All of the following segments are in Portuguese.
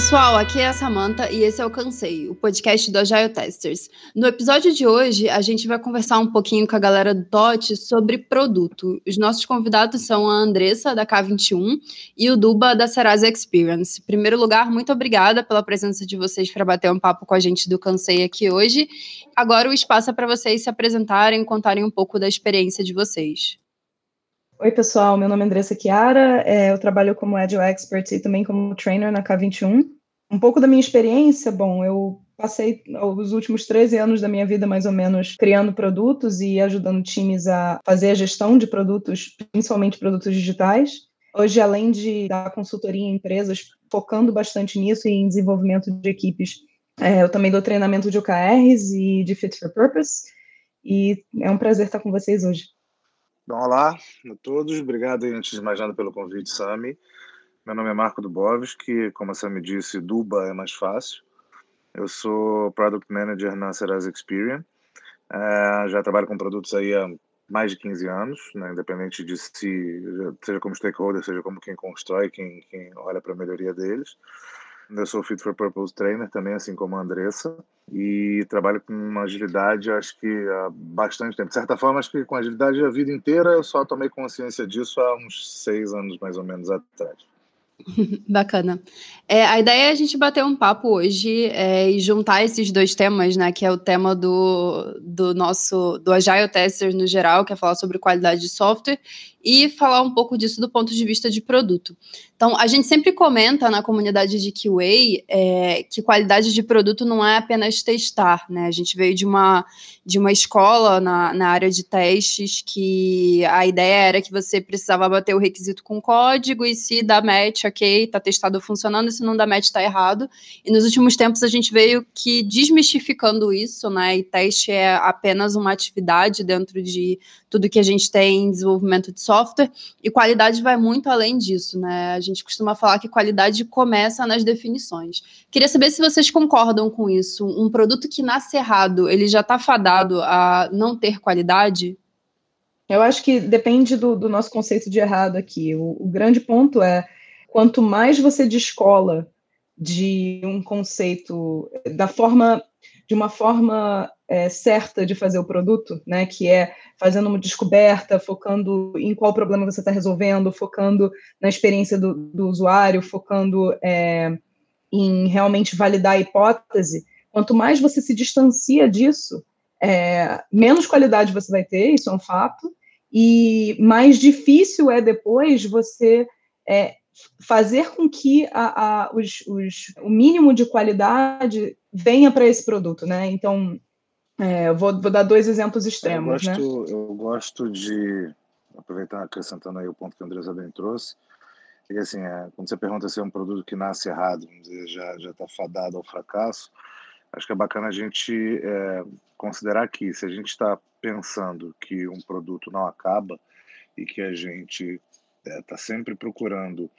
pessoal, aqui é a Samantha e esse é o Cansei, o podcast do Agile Testers. No episódio de hoje, a gente vai conversar um pouquinho com a galera do TOT sobre produto. Os nossos convidados são a Andressa, da K21, e o Duba, da Serasa Experience. Em primeiro lugar, muito obrigada pela presença de vocês para bater um papo com a gente do Cansei aqui hoje. Agora o espaço é para vocês se apresentarem contarem um pouco da experiência de vocês. Oi, pessoal. Meu nome é Andressa Chiara. É, eu trabalho como Agile Expert e também como trainer na K21. Um pouco da minha experiência, bom, eu passei os últimos 13 anos da minha vida, mais ou menos, criando produtos e ajudando times a fazer a gestão de produtos, principalmente produtos digitais. Hoje, além de dar consultoria em empresas, focando bastante nisso e em desenvolvimento de equipes, é, eu também dou treinamento de OKRs e de Fit for Purpose. E é um prazer estar com vocês hoje. Bom, olá a todos, obrigado antes de mais nada pelo convite, Sami. Meu nome é Marco Dubovski, como a Sami disse, Duba é mais fácil. Eu sou Product Manager na Serasa Experian. É, já trabalho com produtos aí há mais de 15 anos, né, independente de se, seja como stakeholder, seja como quem constrói, quem, quem olha para a melhoria deles. Eu sou Fit for Purpose Trainer também, assim como a Andressa, e trabalho com agilidade, acho que há bastante tempo. De certa forma, acho que com agilidade a vida inteira, eu só tomei consciência disso há uns seis anos, mais ou menos, atrás. Bacana. É, a ideia é a gente bater um papo hoje é, e juntar esses dois temas, né? Que é o tema do, do nosso do Agile Tester no geral, que é falar sobre qualidade de software, e falar um pouco disso do ponto de vista de produto. Então, a gente sempre comenta na comunidade de QA é, que qualidade de produto não é apenas testar, né? A gente veio de uma, de uma escola na, na área de testes que a ideia era que você precisava bater o requisito com código e se dá match, ok, tá testado funcionando, se não dá match, tá errado. E nos últimos tempos a gente veio que desmistificando isso, né? E teste é apenas uma atividade dentro de tudo que a gente tem em desenvolvimento de software, e qualidade vai muito além disso, né? A gente costuma falar que qualidade começa nas definições. Queria saber se vocês concordam com isso. Um produto que nasce errado, ele já está fadado a não ter qualidade? Eu acho que depende do, do nosso conceito de errado aqui. O, o grande ponto é quanto mais você descola de um conceito da forma de uma forma é, certa de fazer o produto, né, que é fazendo uma descoberta, focando em qual problema você está resolvendo, focando na experiência do, do usuário, focando é, em realmente validar a hipótese. Quanto mais você se distancia disso, é, menos qualidade você vai ter, isso é um fato, e mais difícil é depois você é, fazer com que a, a, os, os, o mínimo de qualidade venha para esse produto, né? Então, é, vou, vou, dar dois exemplos extremos, eu gosto, né? Eu gosto de, aproveitar, acrescentando aí o ponto que a Andressa bem trouxe, é que assim, é, quando você pergunta se é um produto que nasce errado, dizer, já está fadado ao fracasso, acho que é bacana a gente é, considerar que se a gente está pensando que um produto não acaba e que a gente está é, sempre procurando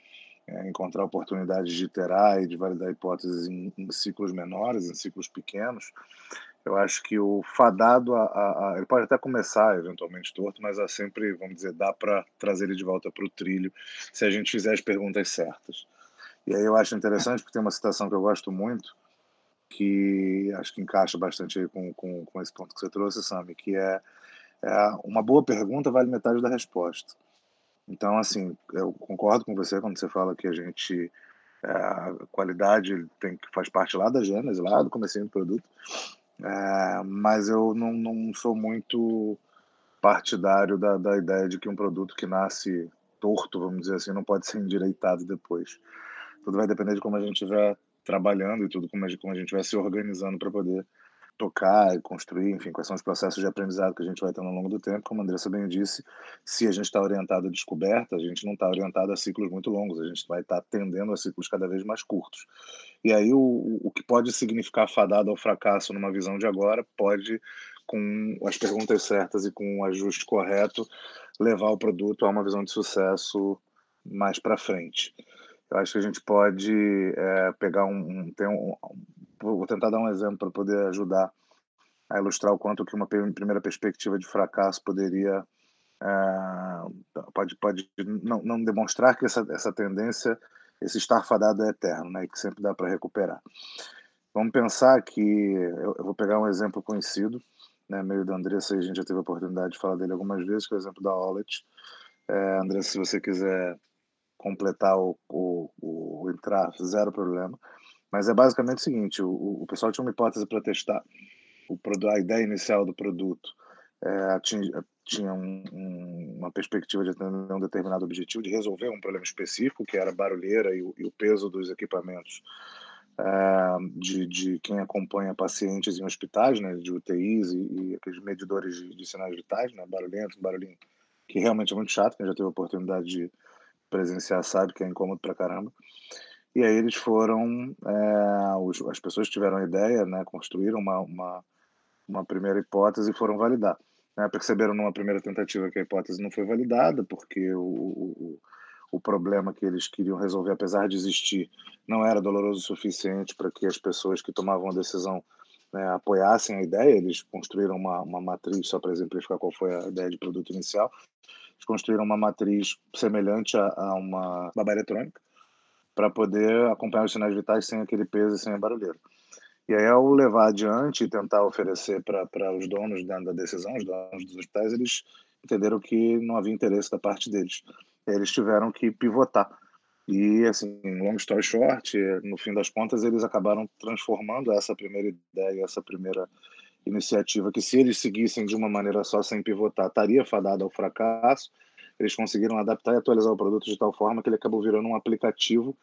é, encontrar oportunidades de iterar e de validar hipóteses em, em, ciclos menores, em ciclos pequenos. Eu acho que o fadado, a, a, a, ele pode até começar eventualmente torto, mas há sempre, vamos dizer, dá para trazer ele de volta para o trilho se a gente fizer as perguntas certas. E aí eu acho interessante, porque tem uma citação que eu gosto muito, que acho que encaixa bastante com, com, com esse ponto que você trouxe, Sami, que é, é uma boa pergunta vale metade da resposta. Então, assim, eu concordo com você quando você fala que a gente é, a qualidade tem que faz parte lá da gênese, lá do começo do produto, é, mas eu não, não sou muito partidário da, da ideia de que um produto que nasce torto, vamos dizer assim, não pode ser endireitado depois. Tudo vai depender de como a gente estiver trabalhando e tudo, como a gente, como a gente vai se organizando para poder tocar e construir, enfim, quais são os processos de aprendizado que a gente vai ter ao longo do tempo. Como a Andressa bem disse, se a gente está orientado à descoberta, a gente não está orientado a ciclos muito longos, a gente vai estar tá tendendo a ciclos cada vez mais curtos. E aí o, o que pode significar fadado ao fracasso numa visão de agora pode, com as perguntas certas e com o ajuste correto, levar o produto a uma visão de sucesso mais para frente. Eu acho que a gente pode é, pegar um, um, um, vou tentar dar um exemplo para poder ajudar a ilustrar o quanto que uma primeira perspectiva de fracasso poderia é, pode pode não, não demonstrar que essa essa tendência esse estar fadado é eterno, né? E que sempre dá para recuperar. Vamos pensar que eu, eu, vou pegar um exemplo conhecido, né? Meio da Andressa, a gente já teve a oportunidade de falar dele algumas vezes, que é o exemplo da Wallet. É, Andressa, se você quiser completar o, o, o, entrar, zero problema. Mas é basicamente o seguinte: o, o pessoal tinha uma hipótese para testar o, a ideia inicial do produto. É, tinha, tinha um, um, uma perspectiva de atender um determinado objetivo, de resolver um problema específico, que era a barulheira e o, e o peso dos equipamentos é, de, de, quem acompanha pacientes em hospitais, né, de UTIs e, e aqueles medidores de, de, sinais vitais, né, barulhento, barulhinho, que realmente é muito chato, quem já teve a oportunidade de presenciar sabe que é incômodo pra caramba. E aí eles foram, é, os, as pessoas tiveram a ideia, né, construíram uma, uma, uma primeira hipótese e foram validar. Né, perceberam numa primeira tentativa que a hipótese não foi validada, porque o, o, o problema que eles queriam resolver, apesar de existir, não era doloroso o suficiente para que as pessoas que tomavam a decisão né, apoiassem a ideia. Eles construíram uma, uma matriz, só para exemplificar qual foi a ideia de produto inicial, construíram uma matriz semelhante a, a uma babá eletrônica para poder acompanhar os sinais vitais sem aquele peso e sem a barulheira. E aí, ao levar adiante e tentar oferecer para os donos da, da decisão, os donos dos hospitais, eles entenderam que não havia interesse da parte deles. Eles tiveram que pivotar. E, assim, long story short, no fim das contas, eles acabaram transformando essa primeira ideia, essa primeira iniciativa, que se eles seguissem de uma maneira só, sem pivotar, estaria fadada ao fracasso. Eles conseguiram adaptar e atualizar o produto de tal forma que ele acabou virando um aplicativo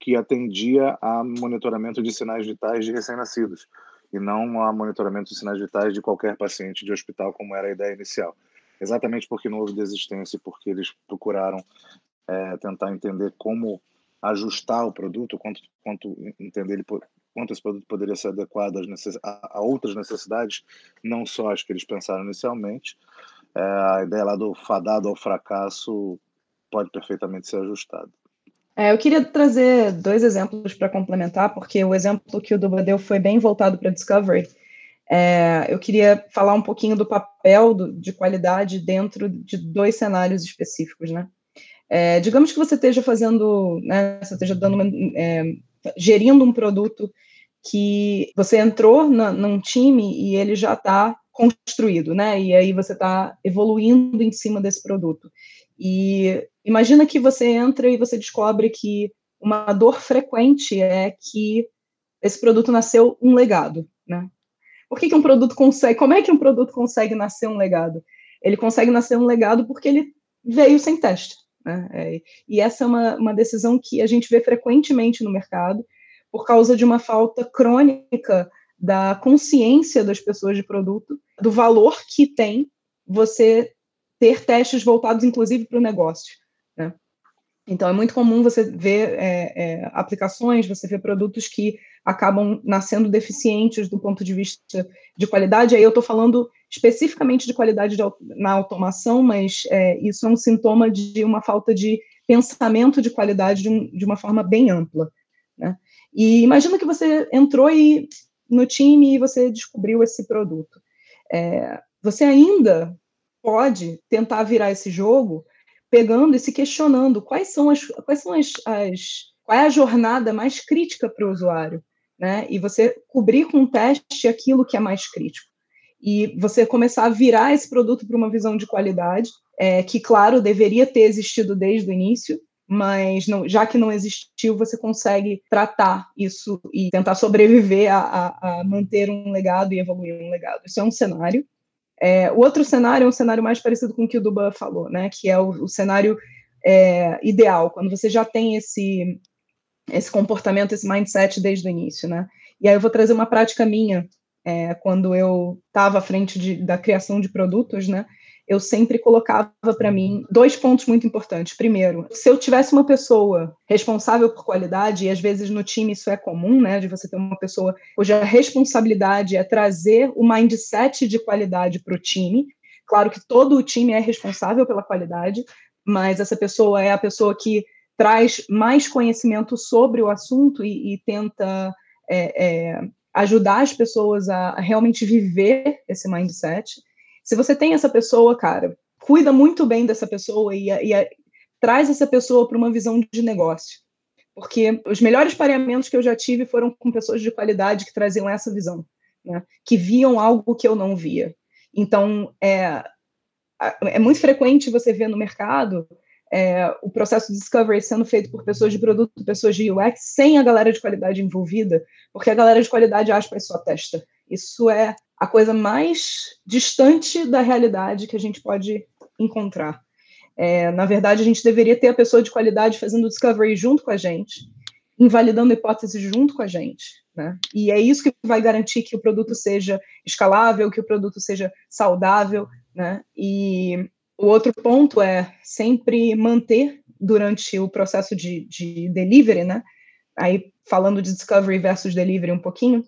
que atendia a monitoramento de sinais vitais de recém-nascidos e não a monitoramento de sinais vitais de qualquer paciente de hospital, como era a ideia inicial. Exatamente porque não houve desistência, porque eles procuraram é, tentar entender como ajustar o produto, quanto, quanto entender ele, quanto esse produto poderia ser adequado a, outras necessidades, não só as que eles pensaram inicialmente. É, a ideia lá do fadado ao fracasso pode perfeitamente ser ajustada. É, eu queria trazer dois exemplos para complementar, porque o exemplo que o Duba deu foi bem voltado para Discovery. É, eu queria falar um pouquinho do papel do, de qualidade dentro de dois cenários específicos, né? É, digamos que você esteja fazendo, né, você esteja dando uma, é, gerindo um produto que você entrou na, num time e ele já está construído, né? E aí você está evoluindo em cima desse produto. E imagina que você entra e você descobre que uma dor frequente é que esse produto nasceu um legado, né? Por que, que um produto consegue? Como é que um produto consegue nascer um legado? Ele consegue nascer um legado porque ele veio sem teste. Né? É, e essa é uma, uma decisão que a gente vê frequentemente no mercado por causa de uma falta crônica da consciência das pessoas de produto, do valor que tem você ter testes voltados, inclusive, para o negócio. Né? Então, é muito comum você ver é, é, aplicações, você ver produtos que acabam nascendo deficientes do ponto de vista de qualidade. Aí eu estou falando especificamente de qualidade de, na automação, mas é, isso é um sintoma de uma falta de pensamento de qualidade de, um, de uma forma bem ampla. E imagina que você entrou no time e você descobriu esse produto. É, você ainda pode tentar virar esse jogo pegando e se questionando quais são as, quais são as, as qual é a jornada mais crítica para o usuário né? E você cobrir com um teste aquilo que é mais crítico. E você começar a virar esse produto para uma visão de qualidade, é, que, claro, deveria ter existido desde o início, mas não, já que não existiu, você consegue tratar isso e tentar sobreviver a, a, a manter um legado e evoluir um legado. Isso é um cenário. É, o outro cenário é um cenário mais parecido com o que o Duba falou, né? Que é o, o cenário é, ideal, quando você já tem esse esse comportamento, esse mindset desde o início, né? E aí eu vou trazer uma prática minha, é, quando eu estava à frente de, da criação de produtos, né? Eu sempre colocava para mim dois pontos muito importantes. Primeiro, se eu tivesse uma pessoa responsável por qualidade, e às vezes no time isso é comum, né, de você ter uma pessoa cuja responsabilidade é trazer o mindset de qualidade para o time. Claro que todo o time é responsável pela qualidade, mas essa pessoa é a pessoa que traz mais conhecimento sobre o assunto e, e tenta é, é, ajudar as pessoas a, a, realmente viver esse mindset. Se você tem essa pessoa, cara, cuida muito bem dessa pessoa e, e traz essa pessoa para uma visão de negócio. porque os melhores pareamentos que eu já tive foram com pessoas de qualidade que traziam essa visão, né? que viam algo que eu não via. Então, é, é muito frequente você ver no mercado é, o processo de discovery sendo feito por pessoas de produto, pessoas de UX, sem a galera de qualidade envolvida, porque a galera de qualidade aspa sua testa. Isso é a coisa mais distante da realidade que a gente pode encontrar. É, na verdade, a gente deveria ter a pessoa de qualidade fazendo o discovery junto com a gente, invalidando hipóteses junto com a gente. Né? E é isso que vai garantir que o produto seja escalável, que o produto seja saudável. Né? E o outro ponto é sempre manter durante o processo de, de delivery, né? aí falando de discovery versus delivery um pouquinho,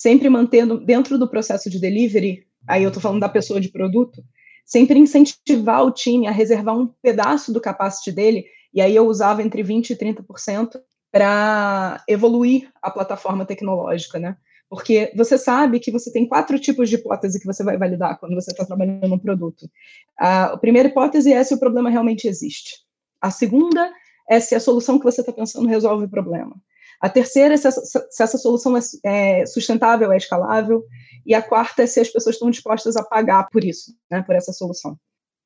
sempre mantendo dentro do processo de delivery, aí eu estou falando da pessoa de produto, sempre incentivar o time a reservar um pedaço do capacity dele, e aí eu usava entre 20% e 30% para evoluir a plataforma tecnológica, né? Porque você sabe que você tem quatro tipos de hipótese que você vai validar quando você está trabalhando no produto. A primeira hipótese é se o problema realmente existe. A segunda é se a solução que você está pensando resolve o problema. A terceira é se essa, se essa solução é, é, sustentável, é escalável. E a quarta é se as pessoas estão dispostas a pagar por isso, né, por essa solução.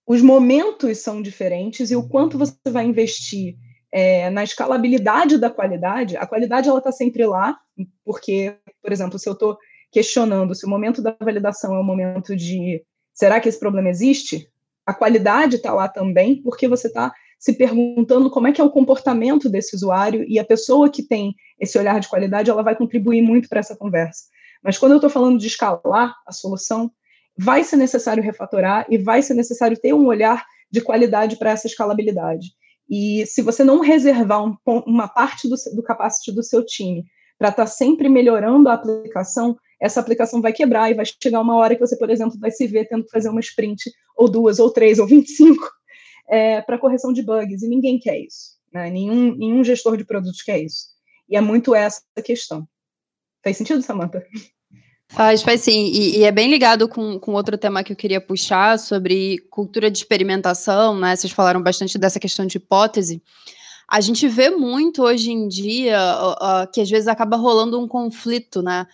Os momentos são diferentes e o quanto você vai investir é, na escalabilidade da qualidade, a qualidade ela está sempre lá, porque, por exemplo, se eu estou questionando se o momento da validação é o momento de será que esse problema existe, a qualidade está lá também, porque você está se perguntando como é que é o comportamento desse usuário e a pessoa que tem esse olhar de qualidade, ela vai contribuir muito para essa conversa. Mas quando eu estou falando de escalar a solução, vai ser necessário refatorar e vai ser necessário ter um olhar de qualidade para essa escalabilidade. E se você não reservar um, uma parte do, do capacity do seu time para estar tá sempre melhorando a aplicação, essa aplicação vai quebrar e vai chegar uma hora que você, por exemplo, vai se ver tendo que fazer uma sprint, ou duas, ou três, ou 25, é, para correção de bugs, e ninguém quer isso. Né? Nenhum, nenhum gestor de produtos quer isso. E é muito essa a questão. Faz sentido, Samantha? Faz, faz sim. E, e, é bem ligado com, com outro tema que eu queria puxar sobre cultura de experimentação, né? Vocês falaram bastante dessa questão de hipótese. A gente vê muito hoje em dia uh, uh, que às vezes acaba rolando um conflito, né?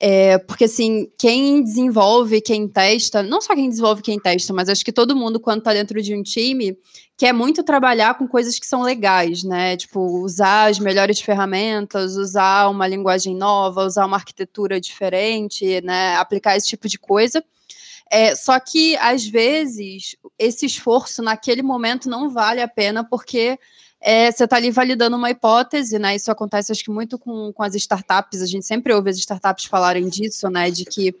É, porque, assim, quem desenvolve, quem testa, não só quem desenvolve, quem testa, mas acho que todo mundo, quando está dentro de um time, quer muito trabalhar com coisas que são legais, né? Tipo, usar as melhores ferramentas, usar uma linguagem nova, usar uma arquitetura diferente, né? Aplicar esse tipo de coisa. É, só que, às vezes, esse esforço naquele momento não vale a pena, porque é, você está ali validando uma hipótese, né? Isso acontece, acho que, muito com, com as startups. A gente sempre ouve as startups falarem disso, né? De que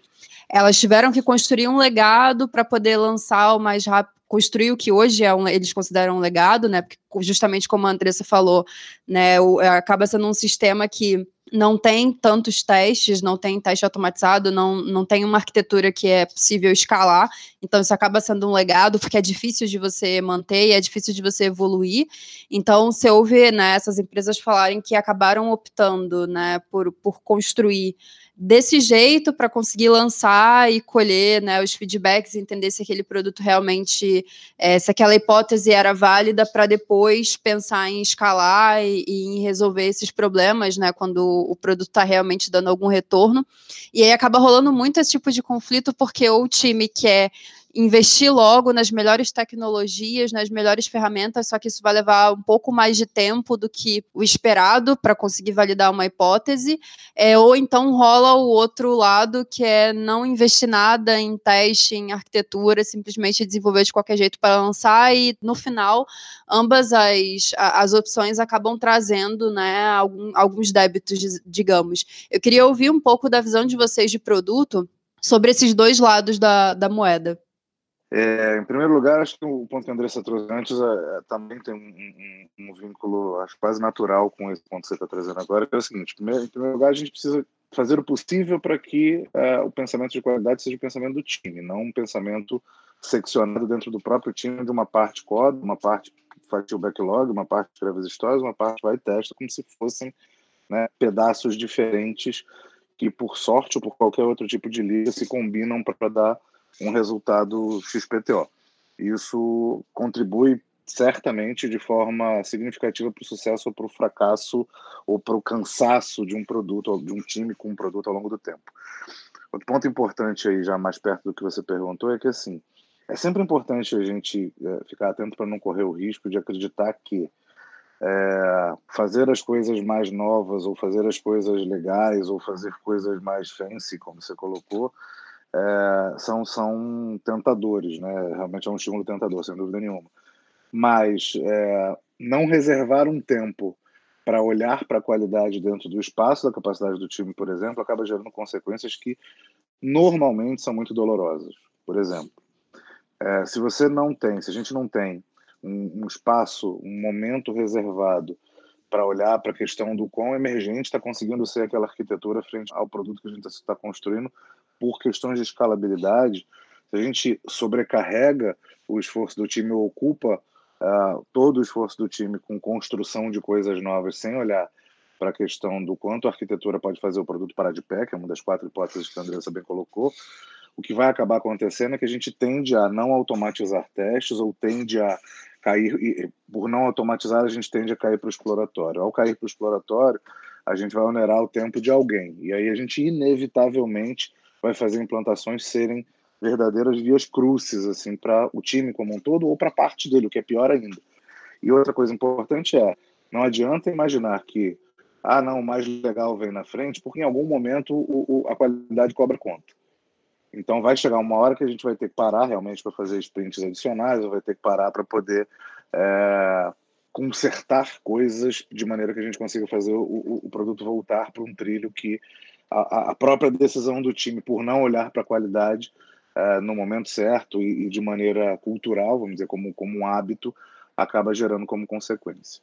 elas tiveram que construir um legado para poder lançar o mais rápido, construir o que hoje é um, eles consideram um legado, né? Porque justamente como a Andressa falou, né? O, é, acaba sendo um sistema que não tem tantos testes, não tem teste automatizado, não, não tem uma arquitetura que é possível escalar, então isso acaba sendo um legado, porque é difícil de você manter e é difícil de você evoluir. Então, você ouve né, essas empresas falarem que acabaram optando né, por, por construir desse jeito para conseguir lançar e colher né, os feedbacks, entender se aquele produto realmente, é, se aquela hipótese era válida para depois pensar em escalar e, e, em resolver esses problemas, né, quando o produto está realmente dando algum retorno. E aí acaba rolando muito esse tipo de conflito, porque o time quer investir logo nas melhores tecnologias, nas melhores ferramentas, só que isso vai levar um pouco mais de tempo do que o esperado para conseguir validar uma hipótese, é, ou então rola o outro lado, que é não investir nada em teste, em arquitetura, simplesmente desenvolver de qualquer jeito para lançar, e no final, ambas as, as opções acabam trazendo né, algum, alguns débitos, digamos. Eu queria ouvir um pouco da visão de vocês de produto sobre esses dois lados da, da moeda. É, em primeiro lugar, acho que o ponto que a Andressa trouxe antes é, é, também tem um, um, um, vínculo acho, quase natural com esse ponto que você está trazendo agora, que é o seguinte: primeiro, em primeiro lugar, a gente precisa fazer o possível para que é, o pensamento de qualidade seja o pensamento do time, não um pensamento seccionado dentro do próprio time de uma parte code, uma parte faz o backlog, uma parte escreve as histórias, uma parte vai e testa, como se fossem né, pedaços diferentes que, por sorte ou por qualquer outro tipo de liga, se combinam para dar um resultado XPTO. Isso contribui certamente de forma significativa para o sucesso ou para o fracasso ou para o cansaço de um produto ou de um time com um produto ao longo do tempo. Outro ponto importante aí, já mais perto do que você perguntou, é que assim, é sempre importante a gente é, ficar atento para não correr o risco de acreditar que é, fazer as coisas mais novas ou fazer as coisas legais ou fazer coisas mais fancy, como você colocou, é, são, são tentadores, né? Realmente é um estímulo tentador, sem dúvida nenhuma. Mas é, não reservar um tempo para olhar para a qualidade dentro do espaço da capacidade do time, por exemplo, acaba gerando consequências que normalmente são muito dolorosas. Por exemplo, é, se você não tem, se a gente não tem um, um espaço, um momento reservado para olhar para a questão do quão emergente está conseguindo ser aquela arquitetura frente ao produto que a gente está construindo por questões de escalabilidade, se a gente sobrecarrega o esforço do time ou ocupa uh, todo o esforço do time com construção de coisas novas sem olhar para a questão do quanto a arquitetura pode fazer o produto parar de pé, que é uma das quatro hipóteses que a Andressa bem colocou, o que vai acabar acontecendo é que a gente tende a não automatizar testes ou tende a cair, e, por não automatizar, a gente tende a cair para o exploratório. Ao cair para o exploratório, a gente vai onerar o tempo de alguém. E aí a gente, inevitavelmente, vai fazer implantações serem verdadeiras vias crucis assim para o time como um todo ou para parte dele, o que é pior ainda. E outra coisa importante é, não adianta imaginar que ah, não, o mais legal vem na frente, porque em algum momento o, o, a qualidade cobra conta. Então vai chegar uma hora que a gente vai ter que parar realmente para fazer sprints adicionais, ou vai ter que parar para poder é, consertar coisas de maneira que a gente consiga fazer o, o produto voltar para um trilho que a, a, própria decisão do time por não olhar para a qualidade é, no momento certo e, e, de maneira cultural, vamos dizer, como, como um hábito, acaba gerando como consequência.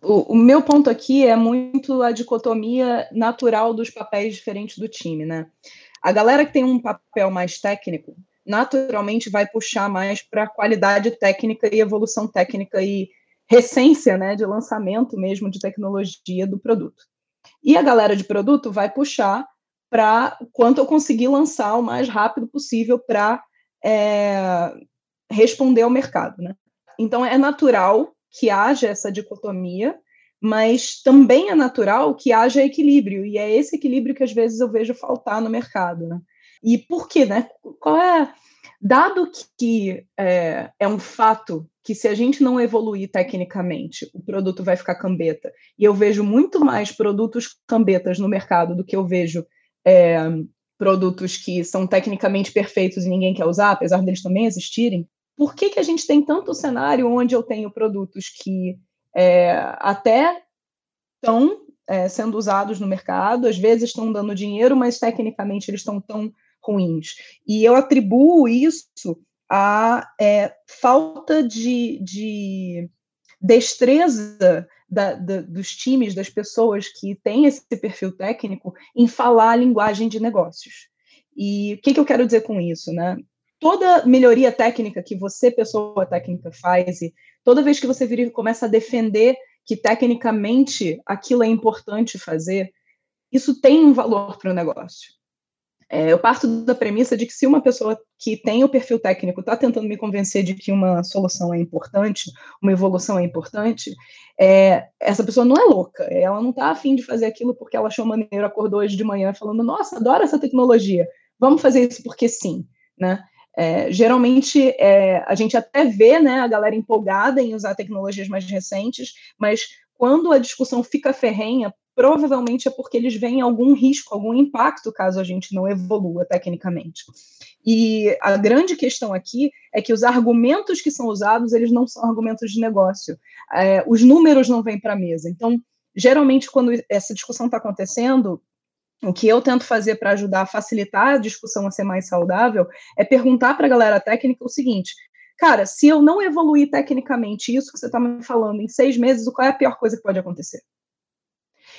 O, o, meu ponto aqui é muito a dicotomia natural dos papéis diferentes do time, né? A galera que tem um papel mais técnico, naturalmente vai puxar mais para qualidade técnica e evolução técnica e recência, né, de lançamento mesmo de tecnologia do produto. E a galera de produto vai puxar para quanto eu conseguir lançar o mais rápido possível para é, responder ao mercado, né? Então é natural que haja essa dicotomia mas também é natural que haja equilíbrio, e é esse equilíbrio que às vezes eu vejo faltar no mercado. Né? E por quê? Né? Qual é. Dado que é, é um fato que se a gente não evoluir tecnicamente, o produto vai ficar cambeta, e eu vejo muito mais produtos cambetas no mercado do que eu vejo é, produtos que são tecnicamente perfeitos e ninguém quer usar, apesar deles também existirem, por que, que a gente tem tanto cenário onde eu tenho produtos que é, até estão é, sendo usados no mercado, às vezes estão dando dinheiro, mas tecnicamente eles estão tão ruins. E eu atribuo isso à é, falta de, de destreza da, da, dos times, das pessoas que têm esse perfil técnico, em falar a linguagem de negócios. E o que, que eu quero dizer com isso? Né? Toda melhoria técnica que você, pessoa técnica, faz, e toda vez que você vira e começa a defender que tecnicamente aquilo é importante fazer, isso tem um valor para o negócio. É, eu parto da premissa de que se uma pessoa que tem o perfil técnico está tentando me convencer de que uma solução é importante, uma evolução é importante, é, essa pessoa não é louca, ela não está afim de fazer aquilo porque ela achou maneiro, acordou hoje de manhã falando, nossa, adoro essa tecnologia, vamos fazer isso porque sim, né? É, geralmente é, a gente até vê né, a galera empolgada em usar tecnologias mais recentes, mas quando a discussão fica ferrenha, provavelmente é porque eles veem algum risco, algum impacto caso a gente não evolua tecnicamente. E a grande questão aqui é que os argumentos que são usados, eles não são argumentos de negócio. É, os números não vêm para a mesa. Então, geralmente, quando essa discussão está acontecendo, o que eu tento fazer para ajudar a facilitar a discussão a ser mais saudável é perguntar para a galera técnica o seguinte: cara, se eu não evoluir tecnicamente isso que você está me falando em seis meses, qual é a pior coisa que pode acontecer?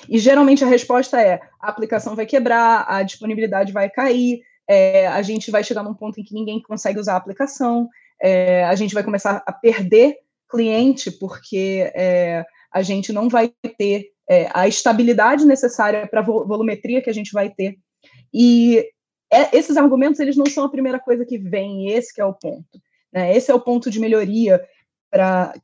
E geralmente a resposta é: a aplicação vai quebrar, a disponibilidade vai cair, é, a gente vai chegar num ponto em que ninguém consegue usar a aplicação, é, a gente vai começar a perder cliente porque é, a gente não vai ter é, a estabilidade necessária para a volumetria que a gente vai ter. E é, esses argumentos eles não são a primeira coisa que vem, esse que é o ponto. Né? Esse é o ponto de melhoria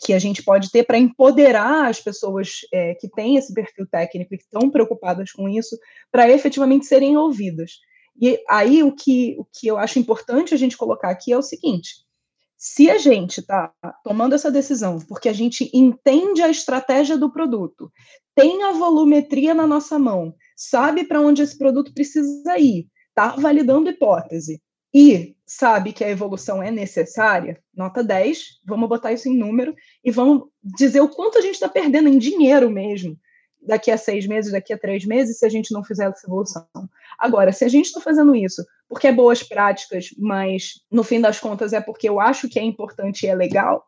que a gente pode ter para empoderar as pessoas é, que têm esse perfil técnico e que estão preocupadas com isso, para efetivamente serem ouvidas. E aí o que, o que eu acho importante a gente colocar aqui é o seguinte: se a gente está tomando essa decisão porque a gente entende a estratégia do produto, tem a volumetria na nossa mão, sabe para onde esse produto precisa ir, está validando hipótese e sabe que a evolução é necessária, nota 10, vamos botar isso em número e vamos dizer o quanto a gente está perdendo em dinheiro mesmo daqui a seis meses, daqui a três meses, se a gente não fizer essa evolução. Agora, se a gente está fazendo isso porque é boas práticas, mas no fim das contas é porque eu acho que é importante e é legal,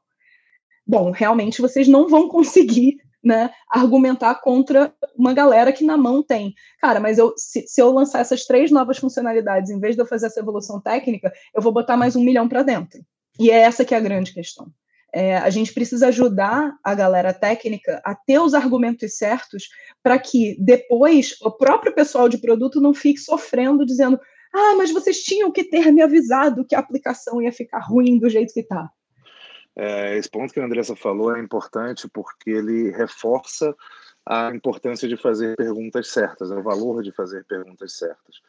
bom, realmente vocês não vão conseguir né, argumentar contra uma galera que na mão tem. Cara, mas eu, se, se, eu lançar essas três novas funcionalidades, em vez de eu fazer essa evolução técnica, eu vou botar mais um milhão para dentro. E é essa que é a grande questão. É, a gente precisa ajudar a galera técnica a ter os argumentos certos para que depois o próprio pessoal de produto não fique sofrendo, dizendo: ah, mas vocês tinham que ter me avisado que a aplicação ia ficar ruim do jeito que está. É, esse ponto que a Andressa falou é importante porque ele reforça a importância de fazer perguntas certas, o valor de fazer perguntas certas.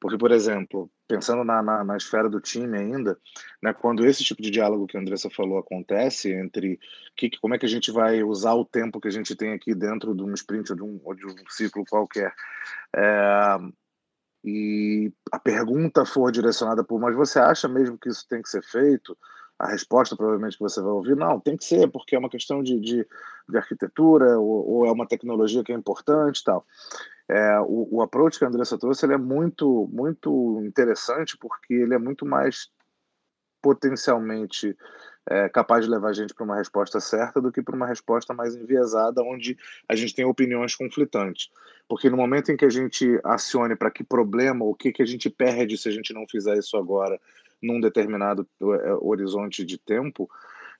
Porque, por exemplo, pensando na, na, na, esfera do time ainda, né, quando esse tipo de diálogo que a Andressa falou acontece entre que, como é que a gente vai usar o tempo que a gente tem aqui dentro de um sprint ou de um, ou de um ciclo qualquer, é, e a pergunta for direcionada por, mas você acha mesmo que isso tem que ser feito? A resposta provavelmente que você vai ouvir, não, tem que ser, porque é uma questão de, de, de arquitetura ou, ou, é uma tecnologia que é importante tal é, o, o approach que a Andressa trouxe ele é muito, muito interessante porque ele é muito mais potencialmente é, capaz de levar a gente para uma resposta certa do que para uma resposta mais enviesada, onde a gente tem opiniões conflitantes. Porque no momento em que a gente acione para que problema, o que, que a gente perde se a gente não fizer isso agora num determinado é, horizonte de tempo,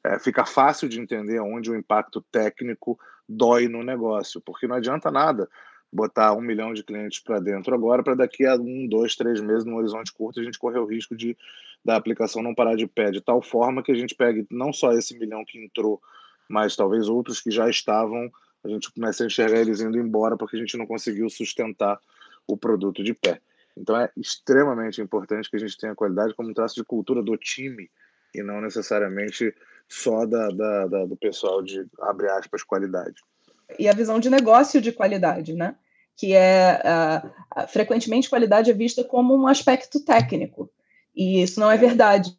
é, fica fácil de entender onde o impacto técnico dói no negócio, porque não adianta nada botar um milhão de clientes para dentro agora, para daqui a um, dois, três meses, num horizonte curto, a gente correr o risco de da aplicação não parar de pé, de tal forma que a gente pegue não só esse milhão que entrou, mas talvez outros que já estavam, a gente comece a enxergar eles indo embora porque a gente não conseguiu sustentar o produto de pé. Então é extremamente importante que a gente tenha qualidade como um traço de cultura do time e não necessariamente só da, da, da do pessoal de, abre aspas, qualidade e a visão de negócio de qualidade, né? Que é uh, frequentemente qualidade é vista como um aspecto técnico e isso não é verdade.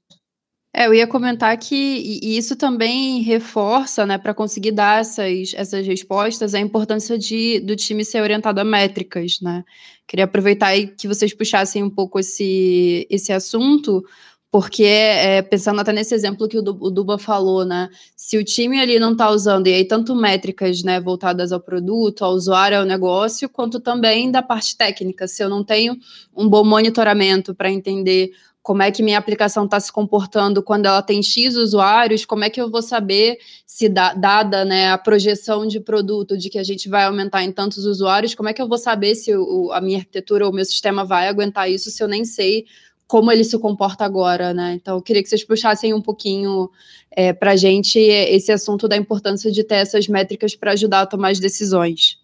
É, eu ia comentar que isso também reforça, né, para conseguir dar essas, essas respostas, a importância de, do time ser orientado a métricas, né? Queria aproveitar e que vocês puxassem um pouco esse, esse assunto, porque, é, pensando até nesse exemplo que o Duba falou, né? Se o time ali não está usando, e aí tanto métricas né, voltadas ao produto, ao usuário, ao negócio, quanto também da parte técnica. Se eu não tenho um bom monitoramento para entender como é que minha aplicação está se comportando quando ela tem X usuários, como é que eu vou saber se, dada né, a projeção de produto de que a gente vai aumentar em tantos usuários, como é que eu vou saber se o, a minha arquitetura ou o meu sistema vai aguentar isso se eu nem sei como ele se comporta agora, né? Então, eu queria que vocês puxassem um pouquinho é, para a gente esse assunto da importância de ter essas métricas para ajudar a tomar as decisões.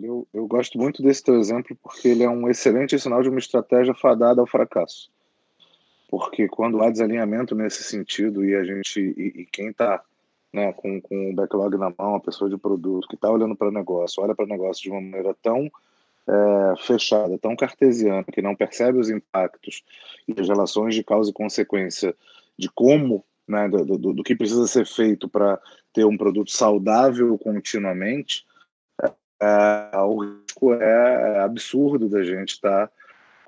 Eu, eu gosto muito desse teu exemplo porque ele é um excelente sinal de uma estratégia fadada ao fracasso. Porque quando há desalinhamento nesse sentido e a gente e, e quem está né, com, com o backlog na mão, a pessoa de produto que está olhando para o negócio, olha para o negócio de uma maneira tão é, fechada, tão cartesiana, que não percebe os impactos e as relações de causa e consequência de como, né, do, do, do que precisa ser feito para ter um produto saudável continuamente, é, o risco é, é absurdo da gente estar tá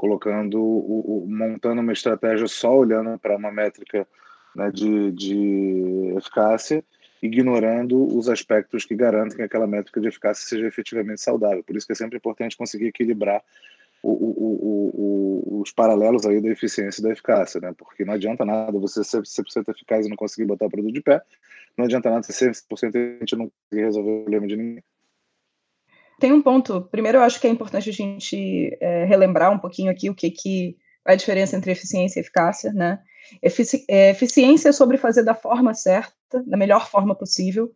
colocando, o, o, montando uma estratégia só olhando para uma métrica né, de, de eficácia ignorando os aspectos que garantem que aquela métrica de eficácia seja efetivamente saudável. Por isso que é sempre importante conseguir equilibrar o, o, o, os paralelos aí da eficiência e da eficácia, né? Porque não adianta nada você ser 100% eficaz e não conseguir botar o produto de pé, não adianta nada ser 100% eficiente e não conseguir resolver o problema de ninguém. Tem um ponto. Primeiro, eu acho que é importante a gente é, relembrar um pouquinho aqui o que, que a diferença entre eficiência e eficácia, né? Efici é, eficiência é sobre fazer da forma certa, da melhor forma possível,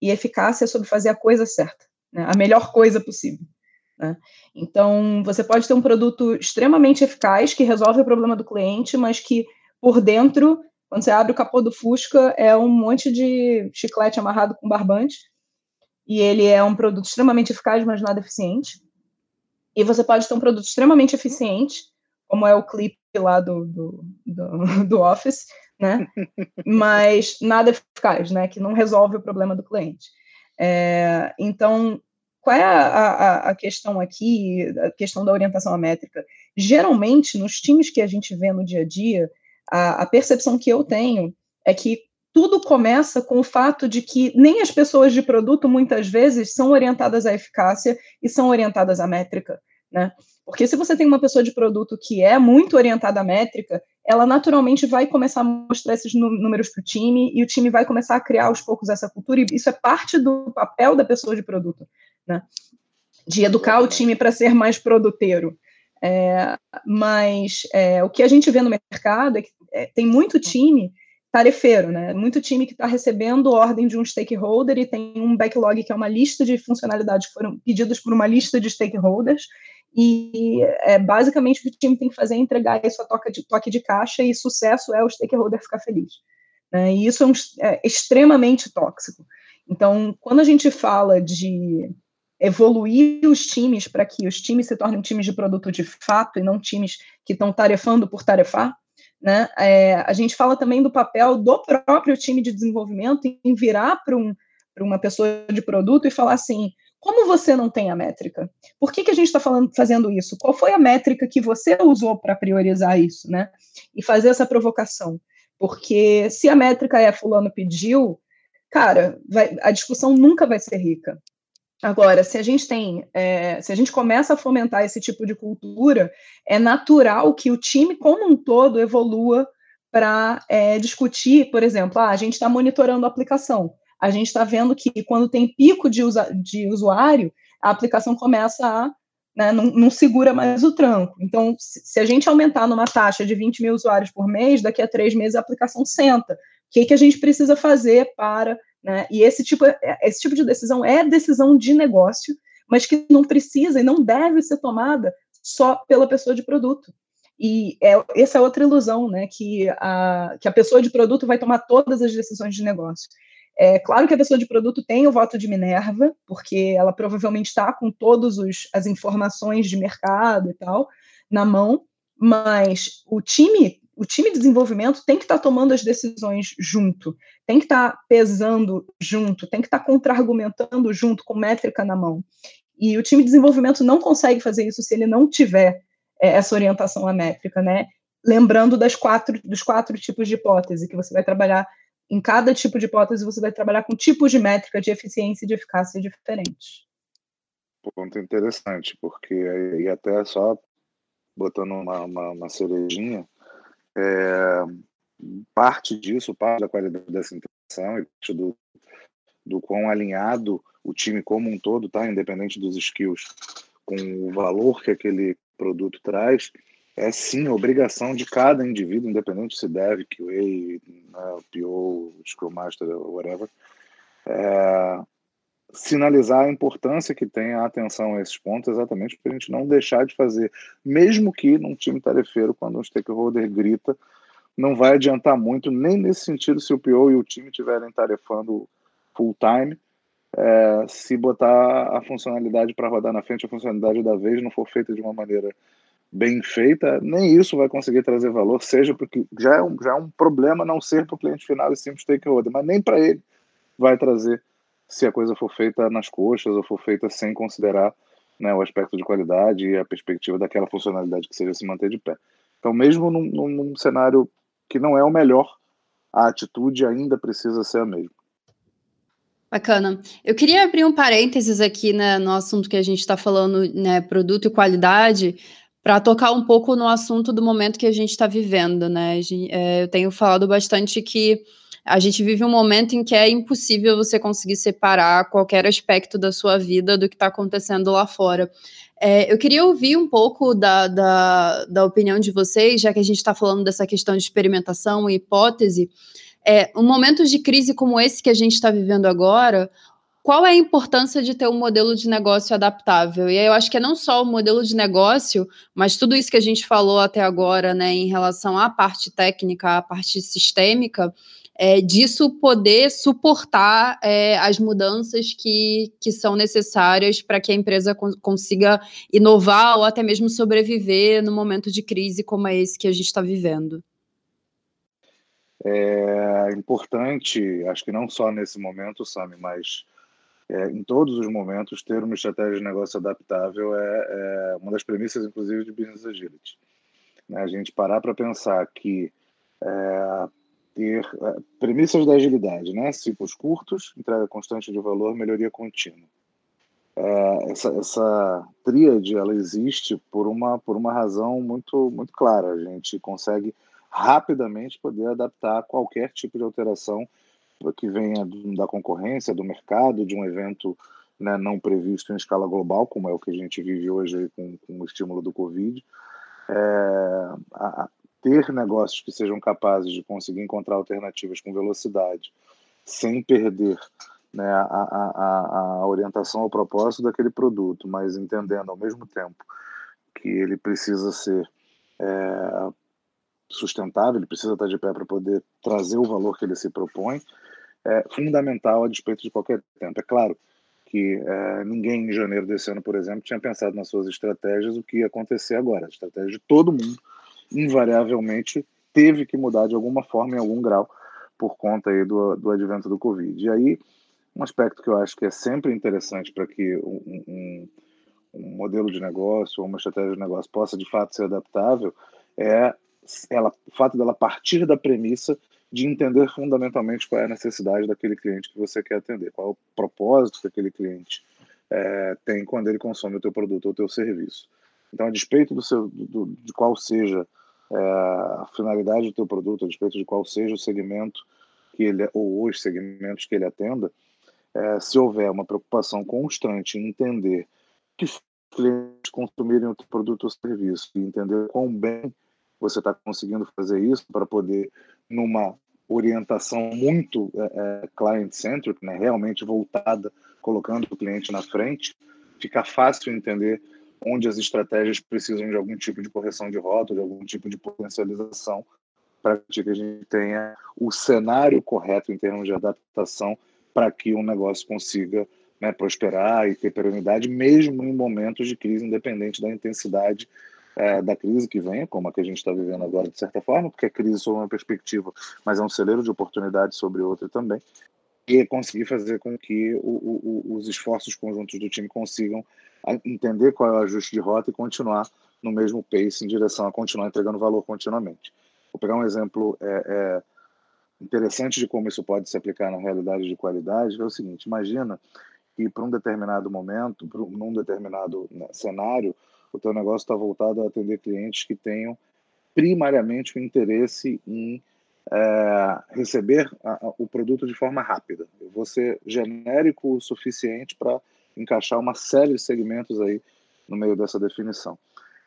e eficácia é sobre fazer a coisa certa, né? a melhor coisa possível. Né? Então, você pode ter um produto extremamente eficaz que resolve o problema do cliente, mas que por dentro, quando você abre o capô do Fusca, é um monte de chiclete amarrado com barbante, e ele é um produto extremamente eficaz, mas nada eficiente. E você pode ter um produto extremamente eficiente, como é o clipe lá do, do, do, do Office, né? Mas nada eficaz, né? Que não resolve o problema do cliente. É, então, qual é a, a, a, questão aqui, a questão da orientação à métrica? Geralmente, nos times que a gente vê no dia a dia, a, a percepção que eu tenho é que tudo começa com o fato de que nem as pessoas de produto, muitas vezes, são orientadas à eficácia e são orientadas à métrica né? Porque se você tem uma pessoa de produto que é muito orientada à métrica, ela naturalmente vai começar a mostrar esses números para o time e o time vai começar a criar aos poucos essa cultura, e isso é parte do papel da pessoa de produto, né? De educar o time para ser mais produteiro. É, mas é, o que a gente vê no mercado é que é, tem muito time tarefeiro, né? Muito time que está recebendo ordem de um stakeholder e tem um backlog que é uma lista de funcionalidades que foram pedidas por uma lista de stakeholders e é, basicamente o que o time tem que fazer é entregar isso a toque de, toque de caixa e sucesso é o stakeholder ficar feliz. Né? E isso é, um, é extremamente tóxico. Então, quando a gente fala de evoluir os times para que os times se tornem times de produto de fato e não times que estão tarefando por tarefar, né? É, a gente fala também do papel do próprio time de desenvolvimento em virar para um, uma pessoa de produto e falar assim: como você não tem a métrica? Por que, que a gente está fazendo isso? Qual foi a métrica que você usou para priorizar isso, né? E fazer essa provocação. Porque se a métrica é fulano pediu, cara, vai, a discussão nunca vai ser rica. Agora, se a gente tem, é, se a gente começa a fomentar esse tipo de cultura, é natural que o time como um todo evolua para é, discutir, por exemplo, ah, a gente está monitorando a aplicação a gente está vendo que quando tem pico de, usa, de usuário, a aplicação começa a né, não, não, segura mais o tranco. Então, se, a gente aumentar numa taxa de 20 mil usuários por mês, daqui a três meses a aplicação senta. O que, que a gente precisa fazer para. Né, e esse tipo, esse tipo de decisão é decisão de negócio, mas que não precisa e não deve ser tomada só pela pessoa de produto. E é, essa é outra ilusão, né? Que a, que a pessoa de produto vai tomar todas as decisões de negócio. É claro que a pessoa de produto tem o voto de Minerva, porque ela provavelmente está com todas as informações de mercado e tal na mão, mas o time, o time de desenvolvimento tem que estar tá tomando as decisões junto, tem que estar tá pesando junto, tem que estar tá contra-argumentando junto, com métrica na mão. E o time de desenvolvimento não consegue fazer isso se ele não tiver é, essa orientação à métrica, né? Lembrando das quatro, dos quatro tipos de hipótese que você vai trabalhar em cada tipo de hipótese você vai trabalhar com tipos de métrica de eficiência e de eficácia diferentes. Ponto interessante, porque e até só botando uma, uma, uma cerejinha, é, parte disso, parte da qualidade dessa interação e do, do quão alinhado o time como um todo está, independente dos skills, com o valor que aquele produto traz, é sim obrigação de cada indivíduo, independente se deve, QA, né, PO, Scrum Master, whatever, é, sinalizar a importância que tem a atenção a esses pontos, exatamente para a gente não deixar de fazer, mesmo que num time tarefeiro, quando um stakeholder grita, não vai adiantar muito, nem nesse sentido, se o PO e o time estiverem tarefando full time, é, se botar a funcionalidade para rodar na frente, a funcionalidade da vez não for feita de uma maneira bem feita, nem isso vai conseguir trazer valor, seja porque já é um, já é um problema não ser para o cliente final e sim para o stakeholder, mas nem para ele vai trazer se a coisa for feita nas coxas ou for feita sem considerar né, o aspecto de qualidade e a perspectiva daquela funcionalidade que seja se manter de pé. Então, mesmo num, num, cenário que não é o melhor, a atitude ainda precisa ser a mesma. Bacana. Eu queria abrir um parênteses aqui né, no assunto que a gente está falando, né, produto e qualidade, para tocar um pouco no assunto do momento que a gente está vivendo, né? É, eu tenho falado bastante que a gente vive um momento em que é impossível você conseguir separar qualquer aspecto da sua vida do que está acontecendo lá fora. É, eu queria ouvir um pouco da, da, da, opinião de vocês, já que a gente está falando dessa questão de experimentação e hipótese. É, um momento de crise como esse que a gente está vivendo agora, qual é a importância de ter um modelo de negócio adaptável? E aí eu acho que é não só o modelo de negócio, mas tudo isso que a gente falou até agora, né, em relação à parte técnica, à parte sistêmica, é, disso poder suportar é, as mudanças que, que são necessárias para que a empresa consiga inovar ou até mesmo sobreviver no momento de crise como é esse que a gente está vivendo. É importante, acho que não só nesse momento, Sami, mas é, em todos os momentos, ter uma estratégia de negócio adaptável é, é uma das premissas, inclusive, de Business Agility. Né? A gente parar para pensar que é, ter uh, premissas da agilidade, né? Ciclos curtos, entrega constante de valor, melhoria contínua. Uh, essa, essa tríade ela existe por uma por uma razão muito muito clara. A gente consegue rapidamente poder adaptar qualquer tipo de alteração que venha da concorrência, do mercado, de um evento né, não previsto em escala global, como é o que a gente vive hoje com, com o estímulo do Covid. É, a, ter negócios que sejam capazes de conseguir encontrar alternativas com velocidade, sem perder né, a, a, a, orientação ao propósito daquele produto, mas entendendo ao mesmo tempo que ele precisa ser é, sustentável, ele precisa estar de pé para poder trazer o valor que ele se propõe, é fundamental a despeito de qualquer tempo. É claro que é, ninguém em janeiro desse ano, por exemplo, tinha pensado nas suas estratégias o que ia acontecer agora. A estratégia de todo mundo invariavelmente teve que mudar de alguma forma, em algum grau, por conta aí do, do advento do Covid. E aí, um aspecto que eu acho que é sempre interessante para que um, um, um, modelo de negócio ou uma estratégia de negócio possa de fato ser adaptável é ela, o fato dela partir da premissa de entender fundamentalmente qual é a necessidade daquele cliente que você quer atender, qual é o propósito que aquele cliente é, tem quando ele consome o teu produto ou o teu serviço. Então, a despeito do seu, do, de qual seja a finalidade do teu produto, a despeito de qual seja o segmento que ele ou os segmentos que ele atenda, é, se houver uma preocupação constante em entender que clientes consumirem o teu produto ou serviço e entender quão bem você está conseguindo fazer isso para poder, numa orientação muito é, é, client-centric, né, realmente voltada, colocando o cliente na frente, fica fácil entender onde as estratégias precisam de algum tipo de correção de rota, de algum tipo de potencialização, para que a gente tenha o cenário correto em termos de adaptação para que um negócio consiga né, prosperar e ter perenidade, mesmo em momentos de crise, independente da intensidade é, da crise que venha, como a que a gente está vivendo agora, de certa forma, porque a crise sob uma perspectiva, mas é um celeiro de oportunidades sobre outra também, e conseguir fazer com que o, o, os esforços conjuntos do time consigam entender qual é o ajuste de rota e continuar no mesmo pace em direção a continuar entregando valor continuamente. Vou pegar um exemplo é, é, interessante de como isso pode se aplicar na realidade de qualidade, é o seguinte, imagina que para um determinado momento, para um determinado né, cenário, o teu negócio está voltado a atender clientes que tenham primariamente o interesse em é, receber a, a, o produto de forma rápida. Eu vou ser genérico o suficiente para encaixar uma série de segmentos aí no meio dessa definição.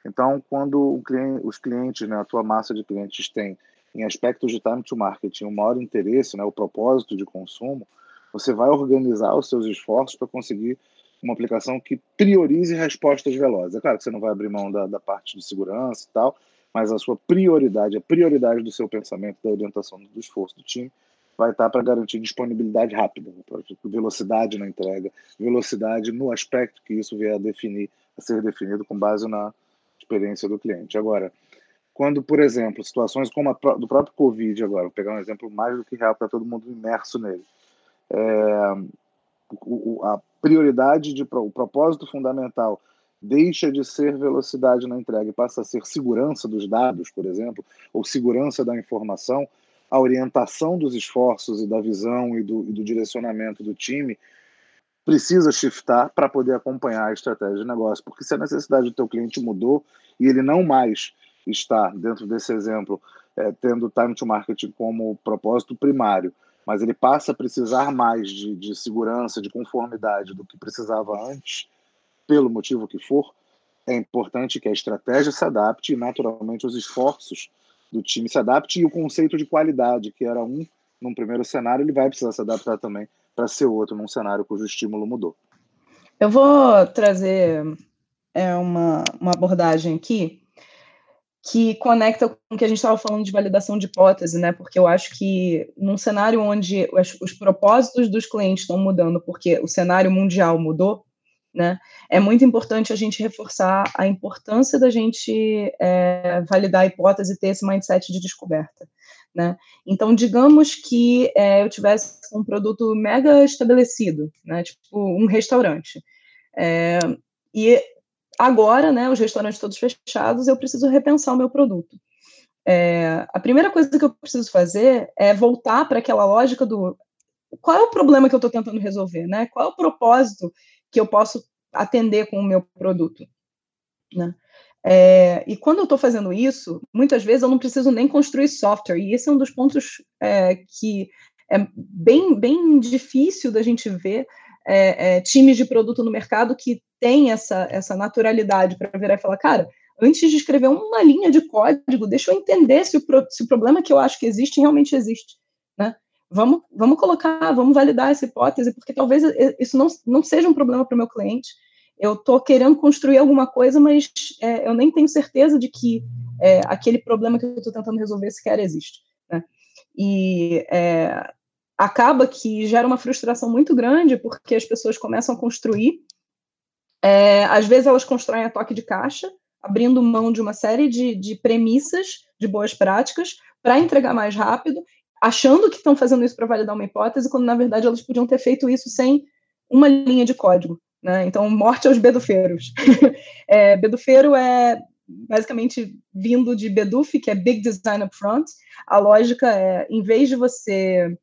Então, quando cliente, os clientes, né, a tua massa de clientes tem em aspectos de time to market um maior interesse, né, o propósito de consumo, você vai organizar os seus esforços para conseguir uma aplicação que priorize respostas velozes. É claro que você não vai abrir mão da, da parte de segurança e tal, mas a sua prioridade, a prioridade do seu pensamento, da orientação do esforço do time, vai estar para garantir disponibilidade rápida, velocidade na entrega, velocidade no aspecto que isso vier a definir, a ser definido com base na experiência do cliente. Agora, quando, por exemplo, situações como a do próprio Covid agora, vou pegar um exemplo mais do que real para todo mundo imerso nele, é, a prioridade, de, o propósito fundamental deixa de ser velocidade na entrega e passa a ser segurança dos dados, por exemplo, ou segurança da informação, a orientação dos esforços e da visão e do, e do direcionamento do time precisa shiftar para poder acompanhar a estratégia de negócio. Porque se a necessidade do teu cliente mudou e ele não mais está, dentro desse exemplo, é, tendo time to market como propósito primário, mas ele passa a precisar mais de, de segurança, de conformidade do que precisava antes, pelo motivo que for, é importante que a estratégia se adapte e, naturalmente, os esforços do time se adaptem e o conceito de qualidade, que era um num primeiro cenário, ele vai precisar se adaptar também para ser outro num cenário cujo estímulo mudou. Eu vou trazer é, uma, uma abordagem aqui que conecta com o que a gente estava falando de validação de hipótese, né? Porque eu acho que num cenário onde os, os propósitos dos clientes estão mudando, porque o cenário mundial mudou, né? É muito importante a gente reforçar a importância da gente é, validar a hipótese e ter esse mindset de descoberta. Né? Então, digamos que é, eu tivesse um produto mega estabelecido, né? tipo um restaurante, é, e agora, né, os restaurantes todos fechados, eu preciso repensar o meu produto. É, a primeira coisa que eu preciso fazer é voltar para aquela lógica do qual é o problema que eu estou tentando resolver, né? Qual é o propósito que eu posso atender com o meu produto, né? É, e quando eu estou fazendo isso, muitas vezes eu não preciso nem construir software, e esse é um dos pontos é, que é bem, bem difícil da gente ver é, é, times de produto no mercado que tem essa, essa naturalidade para virar e falar, cara, antes de escrever uma linha de código, deixa eu entender se o, se o problema que eu acho que existe realmente existe? Vamos, vamos colocar, vamos validar essa hipótese, porque talvez isso não, não seja um problema para o meu cliente, eu estou querendo construir alguma coisa, mas é, eu nem tenho certeza de que é, aquele problema que eu estou tentando resolver sequer existe. Né? E é, acaba que gera uma frustração muito grande, porque as pessoas começam a construir, é, às vezes elas constroem a toque de caixa, abrindo mão de uma série de, de premissas, de boas práticas, para entregar mais rápido, achando que estão fazendo isso para validar uma hipótese, quando na verdade elas podiam ter feito isso sem uma linha de código. Né? Então, morte aos bedufeiros. é, bedufeiro é basicamente vindo de Beduf, que é Big Design Upfront. A lógica é, em vez de você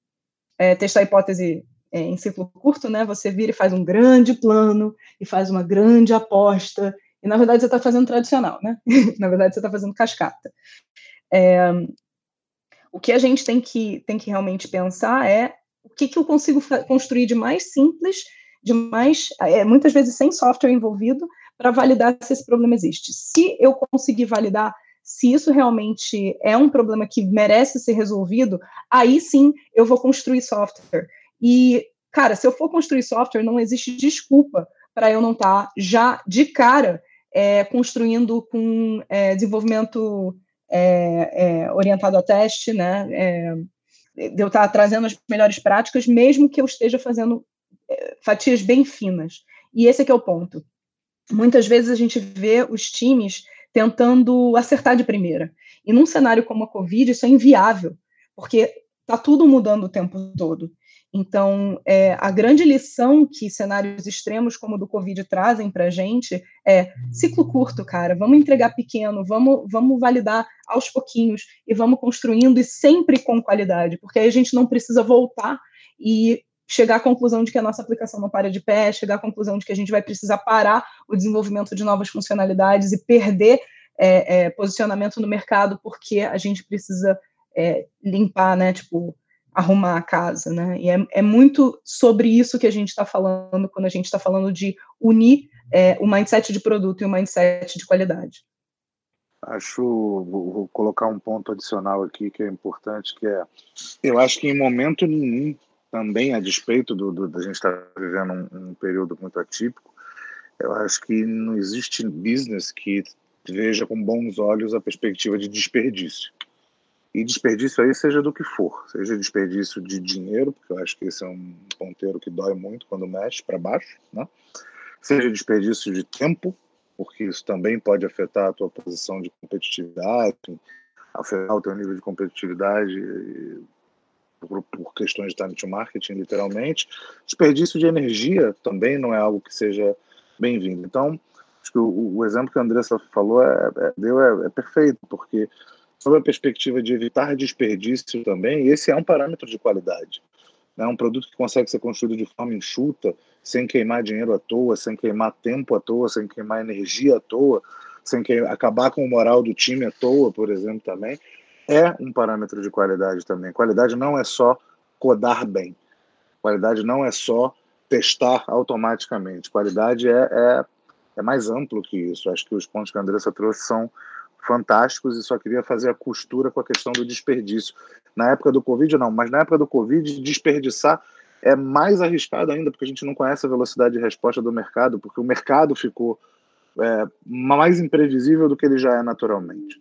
é, testar a hipótese é, em ciclo curto, né, você vira e faz um grande plano e faz uma grande aposta. E, na verdade, você está fazendo tradicional, né? na verdade, você está fazendo cascata. É, o que a gente tem que, tem que realmente pensar é o que, que eu consigo construir de mais simples de mais, é, muitas vezes sem software envolvido, para validar se esse problema existe. Se eu conseguir validar se isso realmente é um problema que merece ser resolvido, aí sim eu vou construir software. E, cara, se eu for construir software, não existe desculpa para eu não estar tá já de cara é, construindo com é, desenvolvimento é, é orientado a teste, né? É, de eu estar trazendo as melhores práticas, mesmo que eu esteja fazendo fatias bem finas. E esse é que é o ponto. Muitas vezes a gente vê os times tentando acertar de primeira. E num cenário como a Covid, isso é inviável, porque está tudo mudando o tempo todo. Então, é, a grande lição que cenários extremos como o do Covid trazem para a gente é ciclo curto, cara. Vamos entregar pequeno, vamos, vamos validar aos pouquinhos e vamos construindo e sempre com qualidade, porque aí a gente não precisa voltar e chegar à conclusão de que a nossa aplicação não para de pé, chegar à conclusão de que a gente vai precisar parar o desenvolvimento de novas funcionalidades e perder é, é, posicionamento no mercado porque a gente precisa é, limpar, né, tipo, arrumar a casa, né, e é, é muito sobre isso que a gente está falando quando a gente está falando de unir é, o mindset de produto e o mindset de qualidade. Acho, vou colocar um ponto adicional aqui que é importante, que é, eu acho que em momento nenhum também a despeito do, do da gente estar tá vivendo um, um, período muito atípico, eu acho que não existe business que veja com bons olhos a perspectiva de desperdício. E desperdício aí seja do que for, seja desperdício de dinheiro, porque eu acho que esse é um ponteiro que dói muito quando mexe para baixo, né? seja desperdício de tempo, porque isso também pode afetar a tua posição de competitividade, afetar o teu nível de competitividade por, por, questões de to marketing, literalmente. Desperdício de energia também não é algo que seja bem-vindo. Então, acho que o, o, exemplo que a Andressa falou é, é, deu é, é perfeito, porque sob a perspectiva de evitar desperdício também, esse é um parâmetro de qualidade. É um produto que consegue ser construído de forma enxuta, sem queimar dinheiro à toa, sem queimar tempo à toa, sem queimar energia à toa, sem que, acabar com o moral do time à toa, por exemplo, também é um parâmetro de qualidade também. Qualidade não é só codar bem. Qualidade não é só testar automaticamente. Qualidade é, é, é mais amplo que isso. Acho que os pontos que a Andressa trouxe são fantásticos e só queria fazer a costura com a questão do desperdício. Na época do Covid, não, mas na época do Covid, desperdiçar é mais arriscado ainda, porque a gente não conhece a velocidade de resposta do mercado, porque o mercado ficou é, mais imprevisível do que ele já é naturalmente.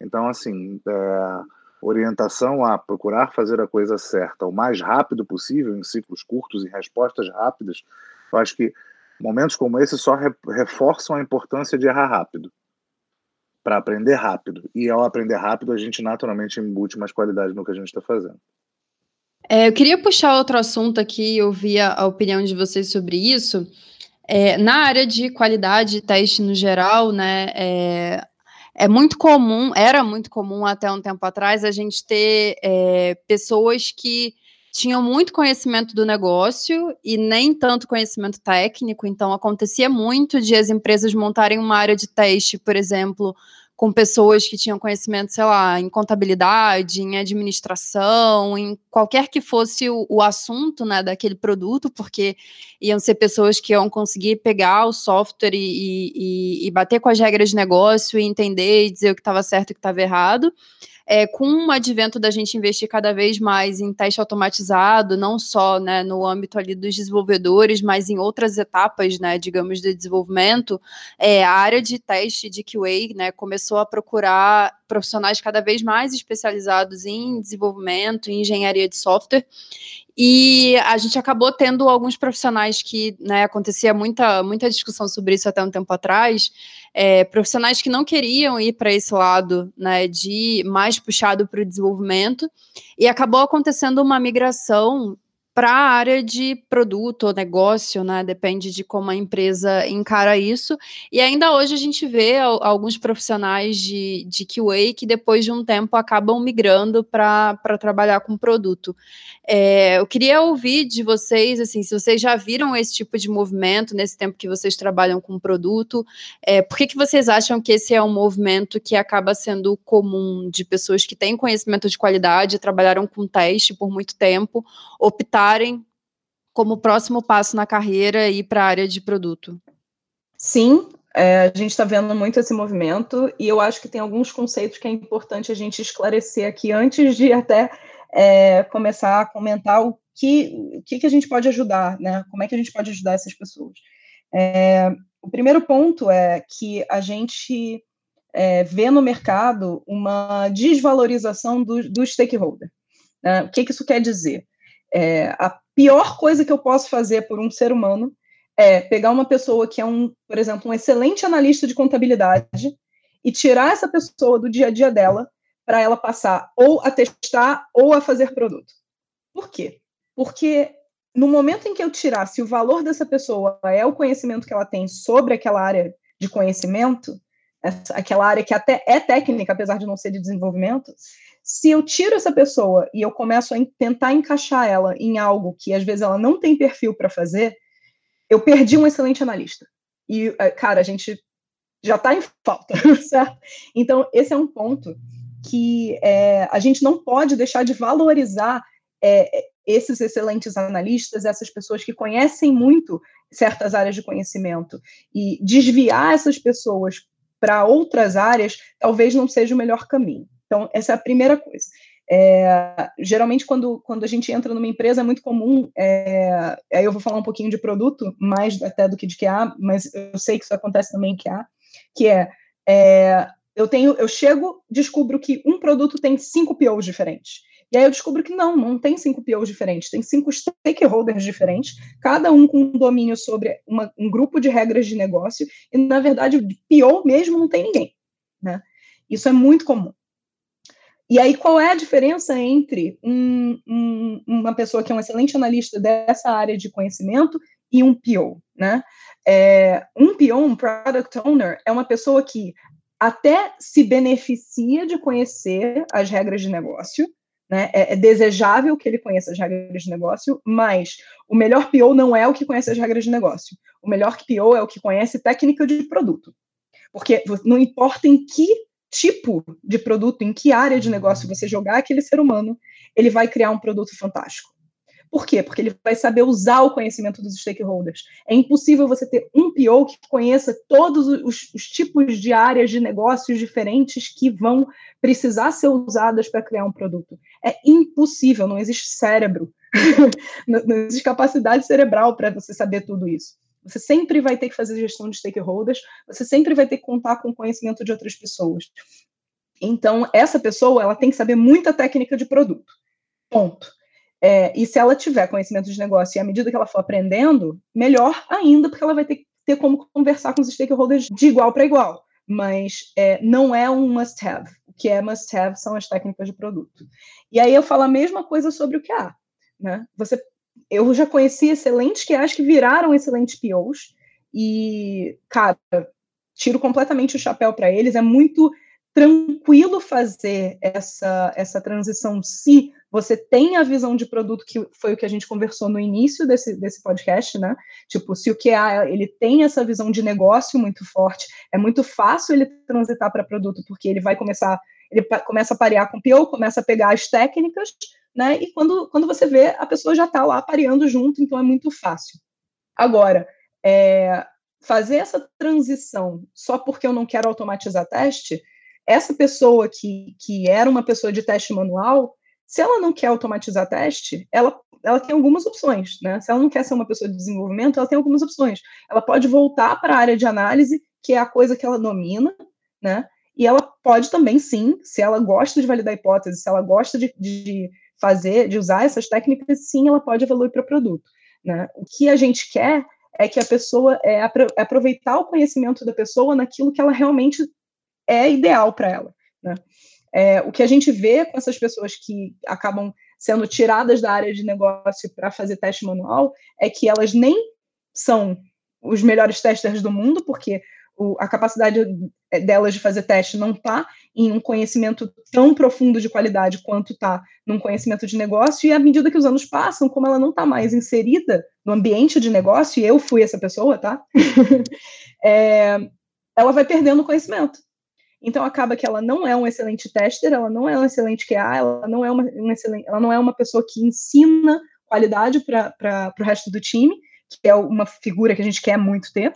Então, assim, é, orientação a procurar fazer a coisa certa o mais rápido possível, em ciclos curtos, em respostas rápidas, eu acho que momentos como esse só reforçam a importância de errar rápido, para aprender rápido. E ao aprender rápido, a gente naturalmente embute mais qualidade no que a gente está fazendo. É, eu queria puxar outro assunto aqui, eu vi a, a opinião de vocês sobre isso. É, na área de qualidade e teste no geral, né, é, é muito comum, era muito comum até um tempo atrás, a gente ter é, pessoas que tinham muito conhecimento do negócio e nem tanto conhecimento técnico, então acontecia muito de as empresas montarem uma área de teste, por exemplo, com pessoas que tinham conhecimento, sei lá, em contabilidade, em administração, em qualquer que fosse o, o, assunto né, daquele produto, porque iam ser pessoas que iam conseguir pegar o software e, e, e bater com as regras de negócio e entender e dizer o que estava certo e o que estava errado é, com o advento da gente investir cada vez mais em teste automatizado, não só né, no âmbito ali dos desenvolvedores, mas em outras etapas, né, digamos, de desenvolvimento, é, a área de teste de QA né, começou a procurar profissionais cada vez mais especializados em desenvolvimento, em engenharia de software, e a gente acabou tendo alguns profissionais que, né, acontecia muita, muita discussão sobre isso até um tempo atrás, é, profissionais que não queriam ir para esse lado, né, de mais puxado para o desenvolvimento, e acabou acontecendo uma migração para a área de produto ou negócio, né? Depende de como a empresa encara isso. E ainda hoje a gente vê alguns profissionais de, de QA que depois de um tempo acabam migrando para trabalhar com produto. É, eu queria ouvir de vocês, assim, se vocês já viram esse tipo de movimento nesse tempo que vocês trabalham com produto, é, por que, que vocês acham que esse é um movimento que acaba sendo comum de pessoas que têm conhecimento de qualidade, trabalharam com teste por muito tempo, optar optarem como próximo passo na carreira ir para a área de produto? Sim, é, a gente está vendo muito esse movimento e eu acho que tem alguns conceitos que é importante a gente esclarecer aqui antes de até é, começar a comentar o que, o que, que a gente pode ajudar, né? Como é que a gente pode ajudar essas pessoas? É, o primeiro ponto é que a gente é, vê no mercado uma desvalorização do, do stakeholder. Né? O que, que isso quer dizer? É, a pior coisa que eu posso fazer por um ser humano é pegar uma pessoa que é um, por exemplo, um excelente analista de contabilidade e tirar essa pessoa do dia a dia dela para ela passar ou a testar ou a fazer produto. Por quê? Porque no momento em que eu tirar se o valor dessa pessoa é o conhecimento que ela tem sobre aquela área de conhecimento, essa, aquela área que até é técnica, apesar de não ser de desenvolvimento, se eu tiro essa pessoa e eu começo a tentar encaixar ela em algo que às vezes ela não tem perfil para fazer, eu perdi um excelente analista. E, eh, cara, a gente já está em falta, certo? Então, esse é um ponto que é, a gente não pode deixar de valorizar é, esses excelentes analistas, essas pessoas que conhecem muito certas áreas de conhecimento, e desviar essas pessoas para outras áreas talvez não seja o melhor caminho. Então, essa é a primeira coisa. É, geralmente, quando, quando a gente entra numa empresa, é muito comum. É, aí eu vou falar um pouquinho de produto, mais até do que de QA, mas eu sei que isso acontece também em QA, que é, é eu tenho, eu chego, descubro que um produto tem cinco POs diferentes. E aí eu descubro que não, não tem cinco POs diferentes, tem cinco stakeholders diferentes, cada um com um domínio sobre uma, um grupo de regras de negócio, e na verdade, PO mesmo não tem ninguém. Né? Isso é muito comum. E aí, qual é a diferença entre um, um, uma pessoa que é um excelente analista dessa área de conhecimento e um PO, né? É, um PO, um Product Owner, é uma pessoa que até se beneficia de conhecer as regras de negócio, né? É, é, desejável que ele conheça as regras de negócio, mas o melhor PO não é o que conhece as regras de negócio. O melhor PO é o que conhece técnica de produto. Porque não importa em que tipo de produto, em que área de negócio você jogar aquele ser humano, ele vai criar um produto fantástico. Por quê? Porque ele vai saber usar o conhecimento dos stakeholders. É impossível você ter um PO que conheça todos os, os tipos de áreas de negócios diferentes que vão precisar ser usadas para criar um produto. É impossível, não existe cérebro, não, não existe capacidade cerebral para você saber tudo isso. Você sempre vai ter que fazer gestão de stakeholders, você sempre vai ter que contar com o conhecimento de outras pessoas. Então, essa pessoa, ela tem que saber muita técnica de produto. Ponto. É, e se ela tiver conhecimento de negócio e à medida que ela for aprendendo, melhor ainda, porque ela vai ter, ter como conversar com os stakeholders de igual para igual. Mas é, não é um must-have. O que é must-have são as técnicas de produto. E aí eu falo a mesma coisa sobre o QA. Né? Você, eu já conheci excelentes QAs que viraram excelentes POs, e, cara, tiro completamente o chapéu para eles. É muito tranquilo fazer essa, essa transição se você tem a visão de produto que foi o que a gente conversou no início desse, desse podcast, né? Tipo, se o QA ele tem essa visão de negócio muito forte, é muito fácil ele transitar para produto, porque ele vai começar, ele começa a parear com o PO, começa a pegar as técnicas, né? E quando, quando você vê, a pessoa já está lá pareando junto, então é muito fácil. Agora, é, fazer essa transição só porque eu não quero automatizar teste, essa pessoa que, que era uma pessoa de teste manual, se ela não quer automatizar teste, ela, ela tem algumas opções, né? Se ela não quer ser uma pessoa de desenvolvimento, ela tem algumas opções. Ela pode voltar para a área de análise, que é a coisa que ela domina, né? E ela pode também, sim, se ela gosta de validar hipóteses, se ela gosta de, de fazer, de usar essas técnicas, sim, ela pode evoluir para produto. Né? O que a gente quer é que a pessoa é, é aproveitar o conhecimento da pessoa naquilo que ela realmente é ideal para ela. Né? É, o que a gente vê com essas pessoas que acabam sendo tiradas da área de negócio para fazer teste manual é que elas nem são os melhores testers do mundo, porque o, a capacidade delas de fazer teste não está em um conhecimento tão profundo de qualidade quanto está num conhecimento de negócio, e à medida que os anos passam, como ela não está mais inserida no ambiente de negócio, e eu fui essa pessoa, tá? é, ela vai perdendo conhecimento. Então acaba que ela não é um excelente tester, ela não é um excelente QA, ela não é uma, um excelente, ela não é uma pessoa que ensina qualidade para o resto do time, que é uma figura que a gente quer muito ter.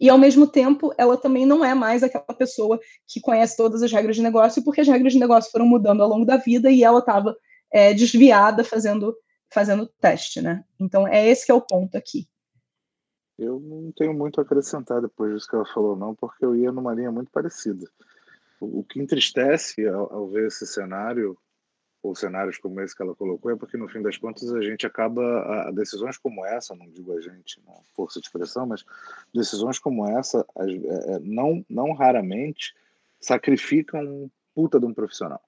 E ao mesmo tempo, ela também não é mais aquela pessoa que conhece todas as regras de negócio, porque as regras de negócio foram mudando ao longo da vida e ela estava é, desviada fazendo fazendo teste, né? Então é esse que é o ponto aqui. Eu não tenho muito a acrescentar depois disso que ela falou, não, porque eu ia numa linha muito parecida. O, que entristece ao, ao, ver esse cenário, ou cenários como esse que ela colocou, é porque no fim das contas a gente acaba, a, decisões como essa, não digo a gente, não, força de expressão, mas decisões como essa, as, é, é não, não raramente sacrificam um puta de um profissional.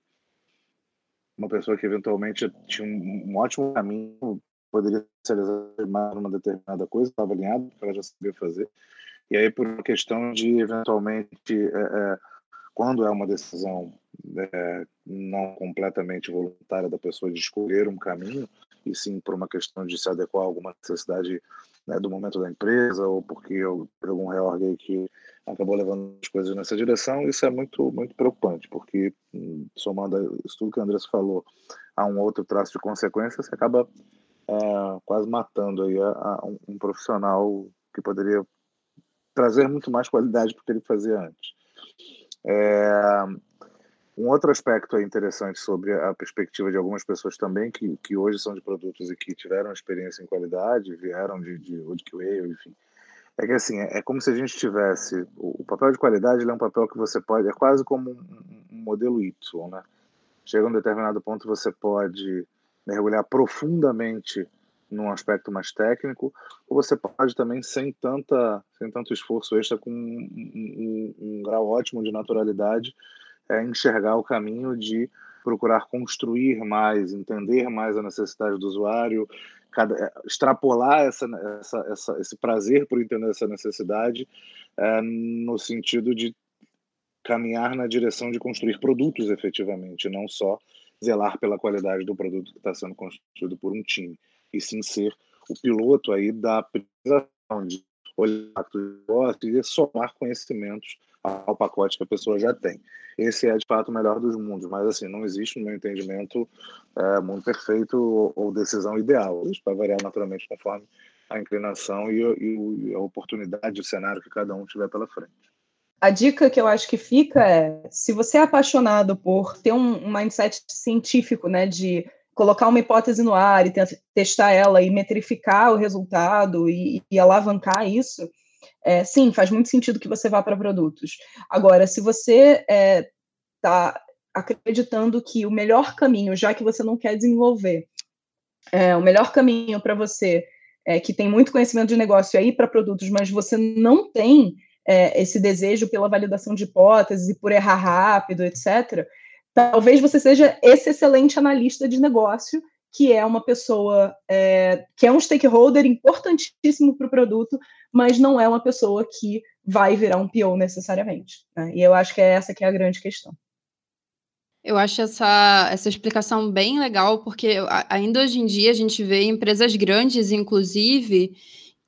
Uma pessoa que eventualmente tinha um, um ótimo caminho poderia especializar mais numa determinada coisa, estava alinhado, ela já sabia fazer. E aí, por uma questão de, eventualmente, é, é, quando é uma decisão é, não completamente voluntária da pessoa de escolher um caminho, e sim por uma questão de se adequar a alguma necessidade né, do momento da empresa, ou porque algum reorg que acabou levando as coisas nessa direção, isso é muito, muito preocupante, porque, hum, somando isso tudo que o Andrés falou, a um outro traço de consequência, você acaba é, quase matando aí a, a um, um, profissional que poderia trazer muito mais qualidade para o que ele fazia antes. É, um outro aspecto interessante sobre a perspectiva de algumas pessoas também que, que hoje são de produtos e que tiveram experiência em qualidade, vieram de, de, de QA, enfim, é que assim, é, é como se a gente tivesse o, papel de qualidade, é um papel que você pode, é quase como um, um modelo Y, né? Chega a um determinado ponto você pode mergulhar profundamente num aspecto mais técnico, ou você pode também, sem, tanta, sem tanto esforço extra, com um, um, um grau ótimo de naturalidade, é, enxergar o caminho de procurar construir mais, entender mais a necessidade do usuário, cada, é, extrapolar essa, essa, essa, esse prazer por entender essa necessidade, é, no sentido de caminhar na direção de construir produtos efetivamente, não só zelar pela qualidade do produto que está sendo construído por um time, e sim ser o piloto aí da priorização de olhar e somar conhecimentos ao pacote que a pessoa já tem. Esse é, de fato, o melhor dos mundos, mas, assim, não existe, no meu entendimento, é, mundo perfeito ou, ou, decisão ideal. Isso vai variar naturalmente conforme a inclinação e, e a oportunidade, o cenário que cada um tiver pela frente. A dica que eu acho que fica é, se você é apaixonado por ter um, um mindset científico, né, de colocar uma hipótese no ar e testar ela e metrificar o resultado e, e alavancar isso, é, sim, faz muito sentido que você vá para produtos. Agora, se você está é, tá acreditando que o melhor caminho, já que você não quer desenvolver, é, o melhor caminho para você, é, que tem muito conhecimento de negócio, é ir para produtos, mas você não tem é, esse desejo pela validação de hipóteses e por errar rápido, etc., talvez você seja esse excelente analista de negócio que é uma pessoa é, que é um stakeholder importantíssimo para o produto, mas não é uma pessoa que vai virar um PO necessariamente. Né? E eu acho que é essa que é a grande questão. Eu acho essa, essa explicação bem legal, porque ainda hoje em dia a gente vê empresas grandes, inclusive,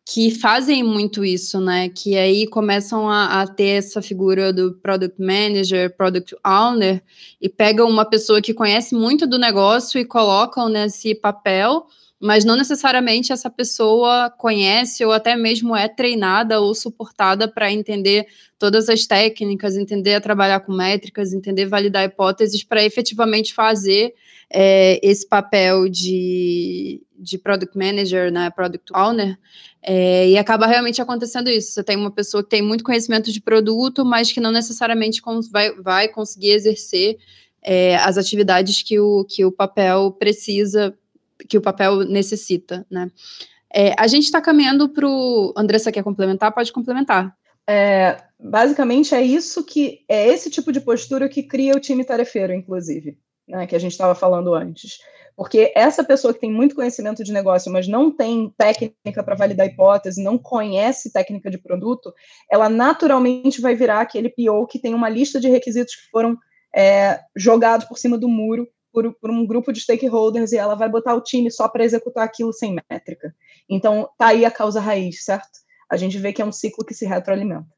que fazem muito isso, né? Que aí começam a, a, ter essa figura do product manager, product owner, e pegam uma pessoa que conhece muito do negócio e colocam nesse papel, mas não necessariamente essa pessoa conhece ou até mesmo é treinada ou suportada para entender todas as técnicas, entender a trabalhar com métricas, entender validar hipóteses para efetivamente fazer é, esse papel de, de product manager, né, product owner, é, e acaba realmente acontecendo isso. Você tem uma pessoa que tem muito conhecimento de produto, mas que não necessariamente vai, vai conseguir exercer é, as atividades que o, que o papel precisa, que o papel necessita, né? É, a gente está caminhando para o. Andressa quer complementar? Pode complementar. É, basicamente é isso que é esse tipo de postura que cria o time tarefeiro, inclusive né, que a gente estava falando antes. Porque essa pessoa que tem muito conhecimento de negócio, mas não tem técnica para validar hipótese, não conhece técnica de produto, ela naturalmente vai virar aquele PO que tem uma lista de requisitos que foram é, jogados por cima do muro por, por, um grupo de stakeholders e ela vai botar o time só para executar aquilo sem métrica. Então, tá aí a causa raiz, certo? A gente vê que é um ciclo que se retroalimenta.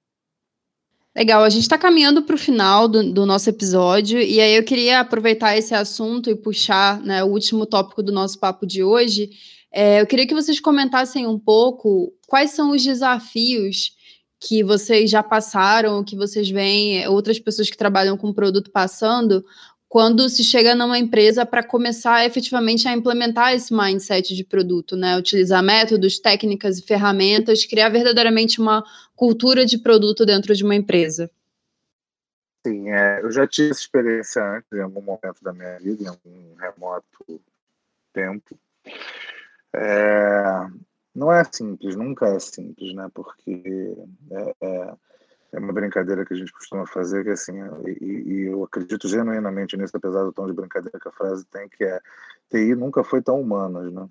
Legal, a gente está caminhando para o final do, do, nosso episódio, e aí eu queria aproveitar esse assunto e puxar né, o último tópico do nosso papo de hoje. É, eu queria que vocês comentassem um pouco quais são os desafios que vocês já passaram, que vocês veem outras pessoas que trabalham com produto passando, quando se chega numa empresa para começar efetivamente a implementar esse mindset de produto, né? Utilizar métodos, técnicas e ferramentas, criar verdadeiramente uma cultura de produto dentro de uma empresa. Sim, é, eu já tive essa experiência antes, em algum momento da minha vida, em algum remoto tempo. É, não é simples, nunca é simples, né? Porque é, é é uma brincadeira que a gente costuma fazer, que assim, e, e, eu acredito genuinamente nisso, apesar do tom de brincadeira que a frase tem, que é TI nunca foi tão humanas, né?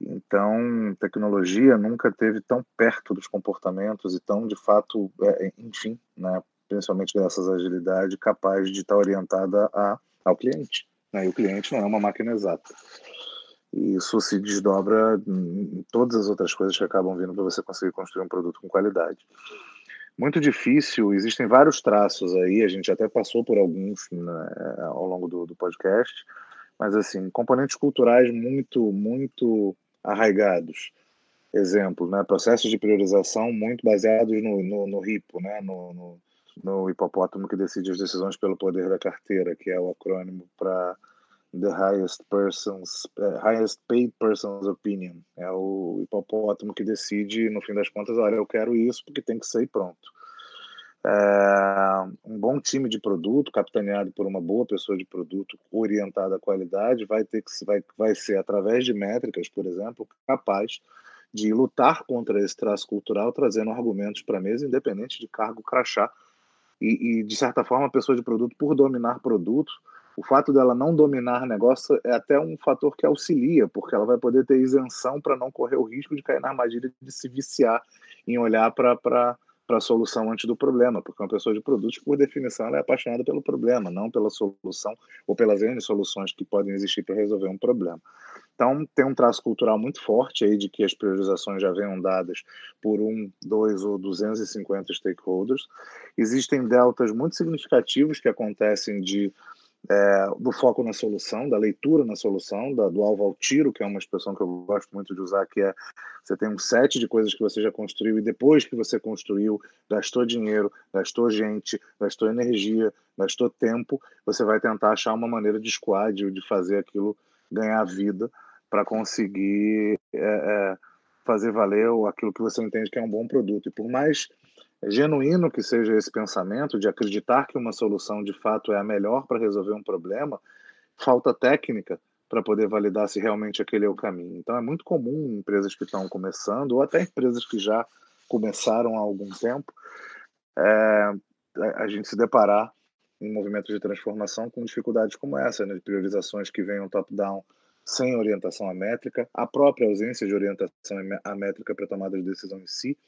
Então, tecnologia nunca teve tão perto dos comportamentos e tão, de fato, é, enfim, né, principalmente graças à agilidade, capaz de estar orientada a, ao cliente. Né? E o cliente não é uma máquina exata. E isso se desdobra em todas as outras coisas que acabam vindo para você conseguir construir um produto com qualidade muito difícil. Existem vários traços aí, a gente até passou por alguns né, ao longo do, do, podcast, mas assim, componentes culturais muito, muito arraigados. Exemplo, né, processos de priorização muito baseados no, no, no RIPO, né, no, no, no hipopótamo que decide as decisões pelo poder da carteira, que é o acrônimo para the highest person's uh, highest paid person's opinion. É o hipopótamo que decide no fim das contas olha eu quero isso porque tem que ser pronto. É, um bom time de produto capitaneado por uma boa pessoa de produto orientada à qualidade vai ter que vai vai ser através de métricas por exemplo capaz de lutar contra esse traço cultural trazendo argumentos para a mesa independente de cargo crachá e, e de certa forma a pessoa de produto por dominar produto o fato dela não dominar negócio é até um fator que auxilia, porque ela vai poder ter isenção para não correr o risco de cair na armadilha de se viciar em olhar para a solução antes do problema, porque uma pessoa de produtos, por definição, ela é apaixonada pelo problema, não pela solução ou pelas N soluções que podem existir para resolver um problema. Então, tem um traço cultural muito forte aí de que as priorizações já venham dadas por um, dois ou 250 stakeholders. Existem deltas muito significativos que acontecem de é, do foco na solução, da leitura na solução, da, do alvo ao tiro, que é uma expressão que eu gosto muito de usar, que é você tem um set de coisas que você já construiu e depois que você construiu, gastou dinheiro, gastou gente, gastou energia, gastou tempo, você vai tentar achar uma maneira de squad, de fazer aquilo ganhar vida para conseguir é, é, fazer valer aquilo que você entende que é um bom produto. E por mais genuíno que seja esse pensamento de acreditar que uma solução de fato é a melhor para resolver um problema, falta técnica para poder validar se realmente aquele é o caminho. Então é muito comum em empresas que estão começando, ou até empresas que já começaram há algum tempo, é, a gente se deparar em movimentos de transformação com dificuldades como essa, né, de priorizações que venham top-down sem orientação à métrica, a própria ausência de orientação à métrica para tomada de decisão em si,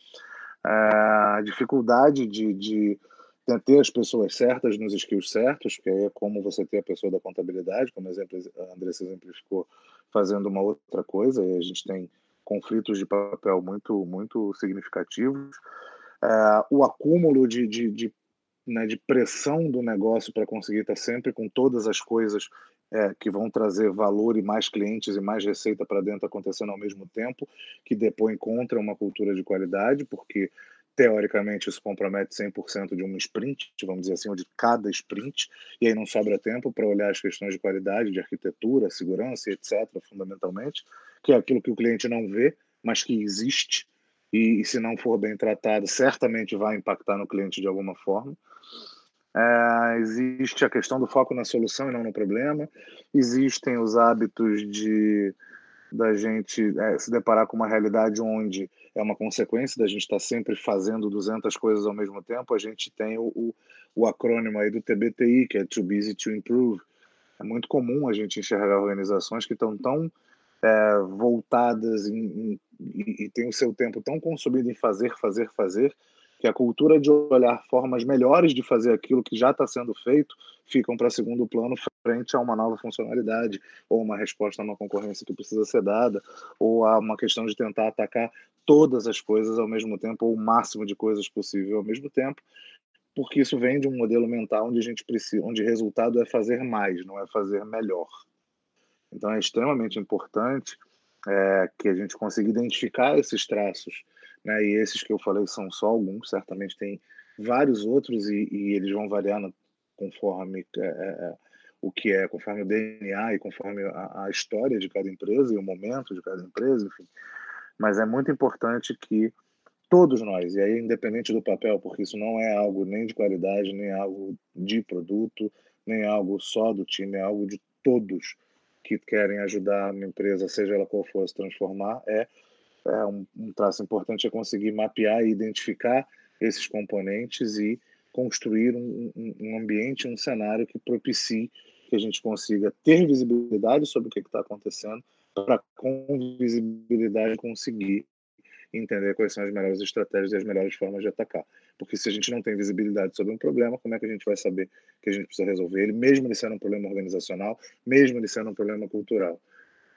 a dificuldade de, de ter as pessoas certas nos skills certos, que é como você ter a pessoa da contabilidade, como exemplo, a Andressa exemplificou, fazendo uma outra coisa, e a gente tem conflitos de papel muito, muito significativos. É, o acúmulo de, de, de, né, de pressão do negócio para conseguir estar sempre com todas as coisas é, que vão trazer valor e mais clientes e mais receita para dentro acontecendo ao mesmo tempo, que depõe contra uma cultura de qualidade, porque teoricamente isso compromete 100% de uma sprint, vamos dizer assim, ou de cada sprint, e aí não sobra tempo para olhar as questões de qualidade, de arquitetura, segurança, etc., fundamentalmente, que é aquilo que o cliente não vê, mas que existe, e, e se não for bem tratado, certamente vai impactar no cliente de alguma forma. É, existe a questão do foco na solução e não no problema. Existem os hábitos de da gente é, se deparar com uma realidade onde é uma consequência da gente estar sempre fazendo 200 coisas ao mesmo tempo. A gente tem o, o, o acrônimo aí do TBTI, que é Too Busy to Improve. É muito comum a gente enxergar organizações que estão tão é, voltadas em, em, e, e têm o seu tempo tão consumido em fazer, fazer, fazer, que a cultura de olhar formas melhores de fazer aquilo que já está sendo feito ficam para segundo plano frente a uma nova funcionalidade ou uma resposta a uma concorrência que precisa ser dada ou a uma questão de tentar atacar todas as coisas ao mesmo tempo ou o máximo de coisas possível ao mesmo tempo porque isso vem de um modelo mental onde a gente precisa onde resultado é fazer mais não é fazer melhor. Então é extremamente importante é, que a gente consiga identificar esses traços né? E esses que eu falei são só alguns, certamente tem vários outros e, e eles vão variar no, conforme é, é, é o que é, conforme o DNA e conforme a, a, história de cada empresa e o momento de cada empresa, enfim. Mas é muito importante que todos nós, e aí independente do papel, porque isso não é algo nem de qualidade, nem algo de produto, nem algo só do time, é algo de todos que querem ajudar a empresa, seja ela qual for, a se transformar, é é, um, um traço importante é conseguir mapear e identificar esses componentes e construir um, um, um, ambiente, um cenário que propicie que a gente consiga ter visibilidade sobre o que está acontecendo, para com visibilidade conseguir entender quais são as melhores estratégias e as melhores formas de atacar. Porque se a gente não tem visibilidade sobre um problema, como é que a gente vai saber que a gente precisa resolver ele, mesmo ele sendo um problema organizacional, mesmo ele sendo um problema cultural?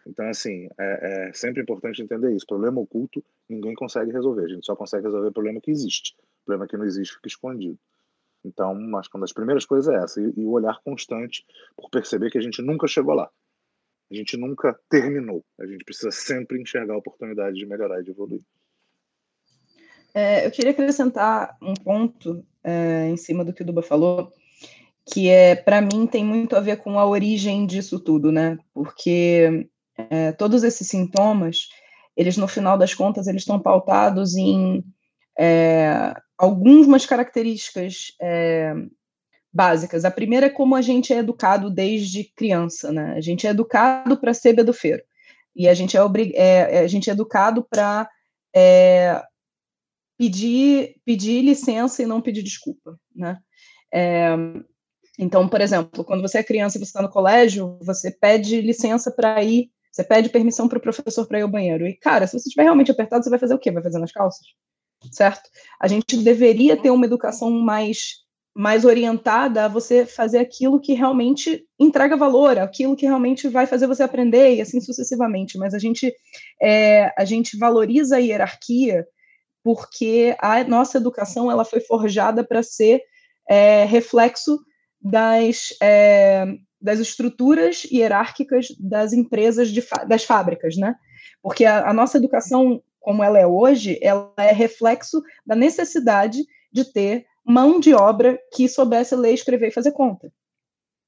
Então, assim, é, é, sempre importante entender isso. Problema oculto, ninguém consegue resolver. A gente só consegue resolver problema que existe. Problema que não existe fica escondido. Então, acho que uma das primeiras coisas é essa. E, e o olhar constante por perceber que a gente nunca chegou lá. A gente nunca terminou. A gente precisa sempre enxergar a oportunidade de melhorar e de evoluir. É, eu queria acrescentar um ponto é, em cima do que o Duba falou, que é para mim tem muito a ver com a origem disso tudo, né? Porque é, todos esses sintomas, eles no final das contas, eles estão pautados em é, algumas características é, básicas. A primeira é como a gente é educado desde criança, né? A gente é educado para ser bedufeiro e a gente é, é, é a gente é educado para é, pedir pedir licença e não pedir desculpa, né? É, então, por exemplo, quando você é criança e você está no colégio, você pede licença para ir você pede permissão para o professor para ir ao banheiro. E, cara, se você estiver realmente apertado, você vai fazer o quê? Vai fazer nas calças? certo? A gente deveria ter uma educação mais mais orientada a você fazer aquilo que realmente entrega valor, aquilo que realmente vai fazer você aprender e assim sucessivamente. Mas a gente é, a gente valoriza a hierarquia porque a nossa educação ela foi forjada para ser é, reflexo das, é, das estruturas hierárquicas das empresas, de, das fábricas, né? Porque a, a nossa educação, como ela é hoje, ela é reflexo da necessidade de ter mão de obra que soubesse ler, escrever e fazer conta.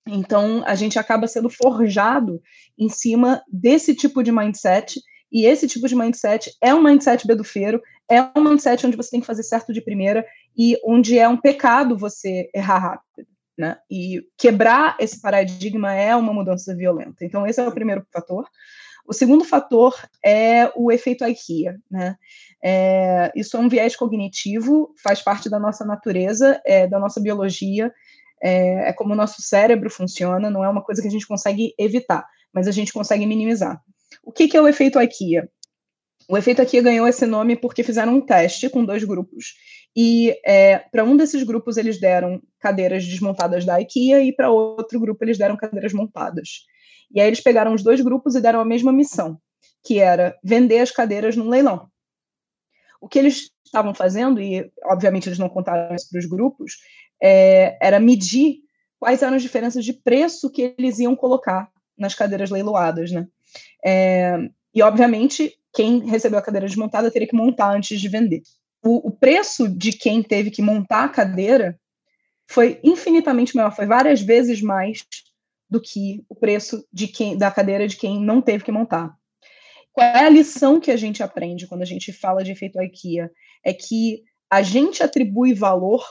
Então, a gente acaba sendo forjado em cima desse tipo de mindset, e esse tipo de mindset é um mindset bedufeiro, é um mindset onde você tem que fazer certo de primeira e onde é um pecado você errar rápido. Né? E quebrar esse paradigma é uma mudança violenta. Então, esse é o primeiro fator. O segundo fator é o efeito IKEA. Né? É, isso é um viés cognitivo, faz parte da nossa natureza, é, da nossa biologia, é, é como o nosso cérebro funciona, não é uma coisa que a gente consegue evitar, mas a gente consegue minimizar. O que, que é o efeito IKEA? O efeito IKEA ganhou esse nome porque fizeram um teste com dois grupos. E é, para um desses grupos eles deram cadeiras desmontadas da IKEA e para outro grupo eles deram cadeiras montadas. E aí eles pegaram os dois grupos e deram a mesma missão, que era vender as cadeiras num leilão. O que eles estavam fazendo, e obviamente eles não contaram isso para os grupos, é, era medir quais eram as diferenças de preço que eles iam colocar nas cadeiras leiloadas, né? É, e obviamente quem recebeu a cadeira desmontada teria que montar antes de vender. O, o preço de quem teve que montar a cadeira foi infinitamente maior, foi várias vezes mais do que o preço de quem, da cadeira de quem não teve que montar. Qual é a lição que a gente aprende quando a gente fala de efeito IKEA? É que a gente atribui valor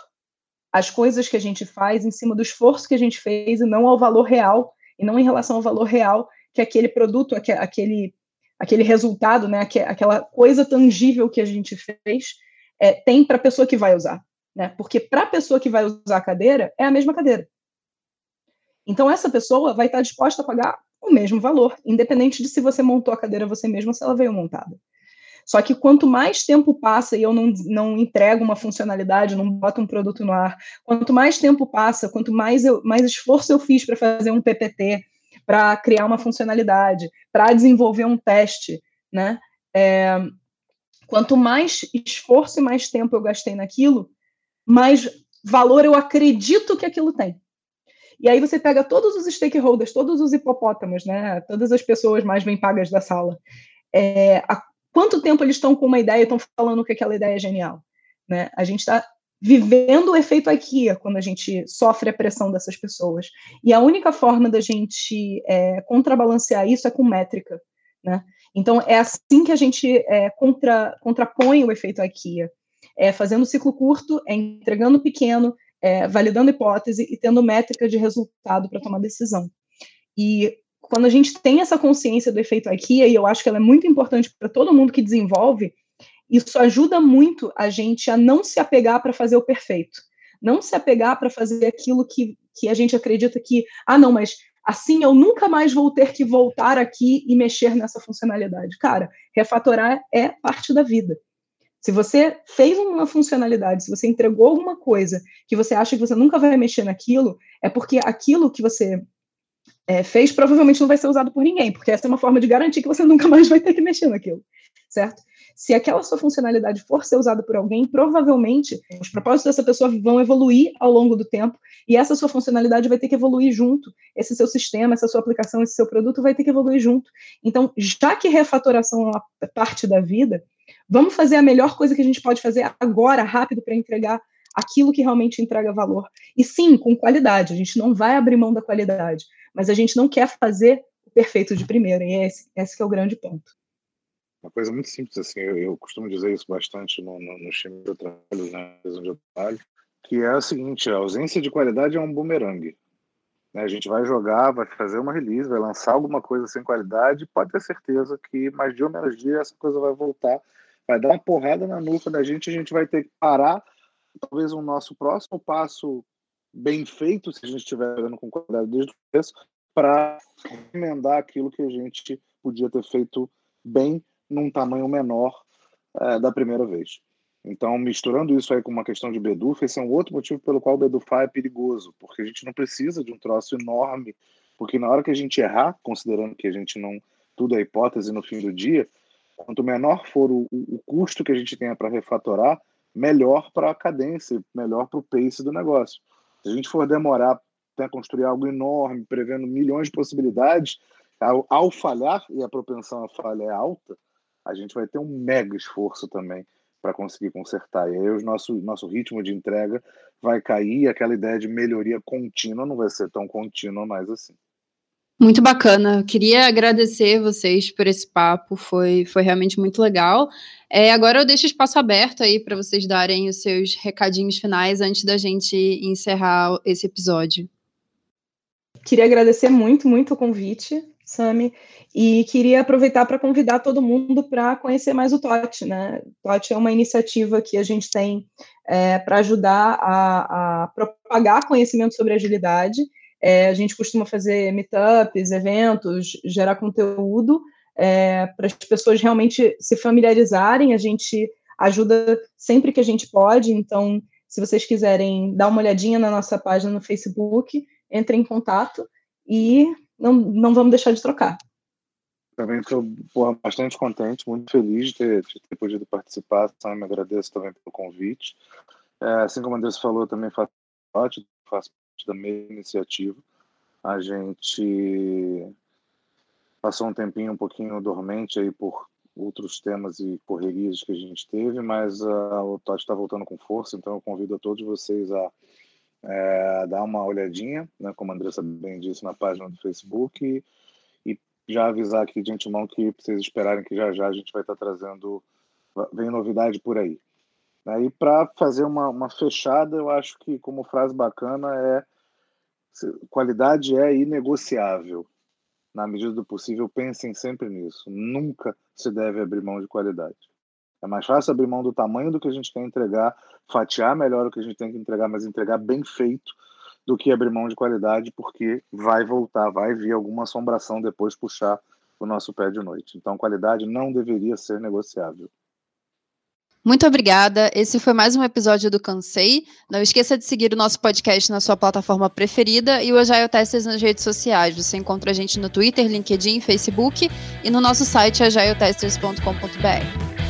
às coisas que a gente faz em cima do esforço que a gente fez e não ao valor real, e não em relação ao valor real que aquele produto, aquele, aquele resultado, né, aquela coisa tangível que a gente fez, é, tem para a pessoa que vai usar. Né? Porque para a pessoa que vai usar a cadeira, é a mesma cadeira. Então, essa pessoa vai estar disposta a pagar o mesmo valor, independente de se você montou a cadeira você mesmo ou se ela veio montada. Só que quanto mais tempo passa e eu não, não entrego uma funcionalidade, não boto um produto no ar, quanto mais tempo passa, quanto mais, eu, mais esforço eu fiz para fazer um PPT, para criar uma funcionalidade, para desenvolver um teste, né? É, quanto mais esforço e mais tempo eu gastei naquilo, mais valor eu acredito que aquilo tem. E aí você pega todos os stakeholders, todos os hipopótamos, né? Todas as pessoas mais bem pagas da sala. É, há quanto tempo eles estão com uma ideia e estão falando que aquela ideia é genial? Né? A gente está vivendo o efeito IKEA quando a gente sofre a pressão dessas pessoas. E a única forma da gente é, contrabalancear isso é com métrica. Né? Então, é assim que a gente é, contra, contrapõe o efeito IKEA. É fazendo ciclo curto, é entregando pequeno, é, validando hipótese e tendo métrica de resultado para tomar decisão. E quando a gente tem essa consciência do efeito IKEA, e eu acho que ela é muito importante para todo mundo que desenvolve, isso ajuda muito a gente a não se apegar para fazer o perfeito. Não se apegar para fazer aquilo que, que a gente acredita que, ah, não, mas assim eu nunca mais vou ter que voltar aqui e mexer nessa funcionalidade. Cara, refatorar é parte da vida. Se você fez uma funcionalidade, se você entregou alguma coisa que você acha que você nunca vai mexer naquilo, é porque aquilo que você é, fez provavelmente não vai ser usado por ninguém, porque essa é uma forma de garantir que você nunca mais vai ter que mexer naquilo, certo? Se aquela sua funcionalidade for ser usada por alguém, provavelmente os propósitos dessa pessoa vão evoluir ao longo do tempo e essa sua funcionalidade vai ter que evoluir junto. Esse seu sistema, essa sua aplicação, esse seu produto vai ter que evoluir junto. Então, já que refatoração é uma parte da vida, Vamos fazer a melhor coisa que a gente pode fazer agora, rápido, para entregar aquilo que realmente entrega valor. E sim, com qualidade. A gente não vai abrir mão da qualidade, mas a gente não quer fazer o perfeito de primeira. E esse, esse é o grande ponto. Uma coisa muito simples, assim, eu, eu costumo dizer isso bastante no, no, no time que trabalho, na empresa onde trabalho, que é o seguinte, a ausência de qualidade é um bumerangue. Né? A gente vai jogar, vai fazer uma release, vai lançar alguma coisa sem qualidade, pode ter certeza que mais de um menos dia essa coisa vai voltar vai dar uma porrada na nuca da gente, a gente vai ter que parar, talvez o nosso próximo passo bem feito, se a gente estiver olhando com qualidade desde o começo, para emendar aquilo que a gente podia ter feito bem num tamanho menor é, da primeira vez. Então, misturando isso aí com uma questão de Beduf, esse é um outro motivo pelo qual o Bedufar é perigoso, porque a gente não precisa de um troço enorme, porque na hora que a gente errar, considerando que a gente não tudo é hipótese no fim do dia, quanto menor for o, o custo que a gente tenha para refatorar, melhor para a cadência, melhor para o pace do negócio. Se a gente for demorar para construir algo enorme, prevendo milhões de possibilidades, ao, ao falhar, e a propensão a falha é alta, a gente vai ter um mega esforço também para conseguir consertar. E aí o nosso, nosso ritmo de entrega vai cair e aquela ideia de melhoria contínua não vai ser tão contínua mais assim. Muito bacana. Queria agradecer vocês por esse papo, foi, foi realmente muito legal. É, agora eu deixo o espaço aberto aí para vocês darem os seus recadinhos finais antes da gente encerrar esse episódio. Queria agradecer muito, muito o convite, Sami, e queria aproveitar para convidar todo mundo para conhecer mais o TOT, né? O TOT é uma iniciativa que a gente tem é, para ajudar a, a propagar conhecimento sobre agilidade é, a gente costuma fazer meetups, eventos, gerar conteúdo é, para as pessoas realmente se familiarizarem. A gente ajuda sempre que a gente pode. Então, se vocês quiserem dar uma olhadinha na nossa página no Facebook, entrem em contato e não, não vamos deixar de trocar. Também estou bastante contente, muito feliz de ter, de ter podido participar. Me agradeço também pelo convite. É, assim como a Andressa falou, também faço parte, faço da mesma iniciativa. A gente passou um tempinho um pouquinho dormente aí por outros temas e correrias que a gente teve, mas uh, o Totti está voltando com força, então eu convido a todos vocês a é, uma olhadinha, né, como a Andressa bem disse, na página do Facebook e, e, já avisar aqui de antemão que vocês esperarem que já já a gente vai estar tá trazendo, vem novidade por aí. E para fazer uma, uma fechada, eu acho que como frase bacana é qualidade é inegociável. Na medida do possível, pensem sempre nisso. Nunca se deve abrir mão de qualidade. É mais fácil abrir mão do tamanho do que a gente quer entregar, fatiar melhor o que a gente tem que entregar, mas entregar bem feito, do que abrir mão de qualidade, porque vai voltar, vai vir alguma assombração depois puxar o nosso pé de noite. Então, qualidade não deveria ser negociável. Muito obrigada. Esse foi mais um episódio do Cansei. Não esqueça de seguir o nosso podcast na sua plataforma preferida e o Agile Testers nas redes sociais. Você encontra a gente no Twitter, LinkedIn, Facebook e no nosso site agiletesters.com.br.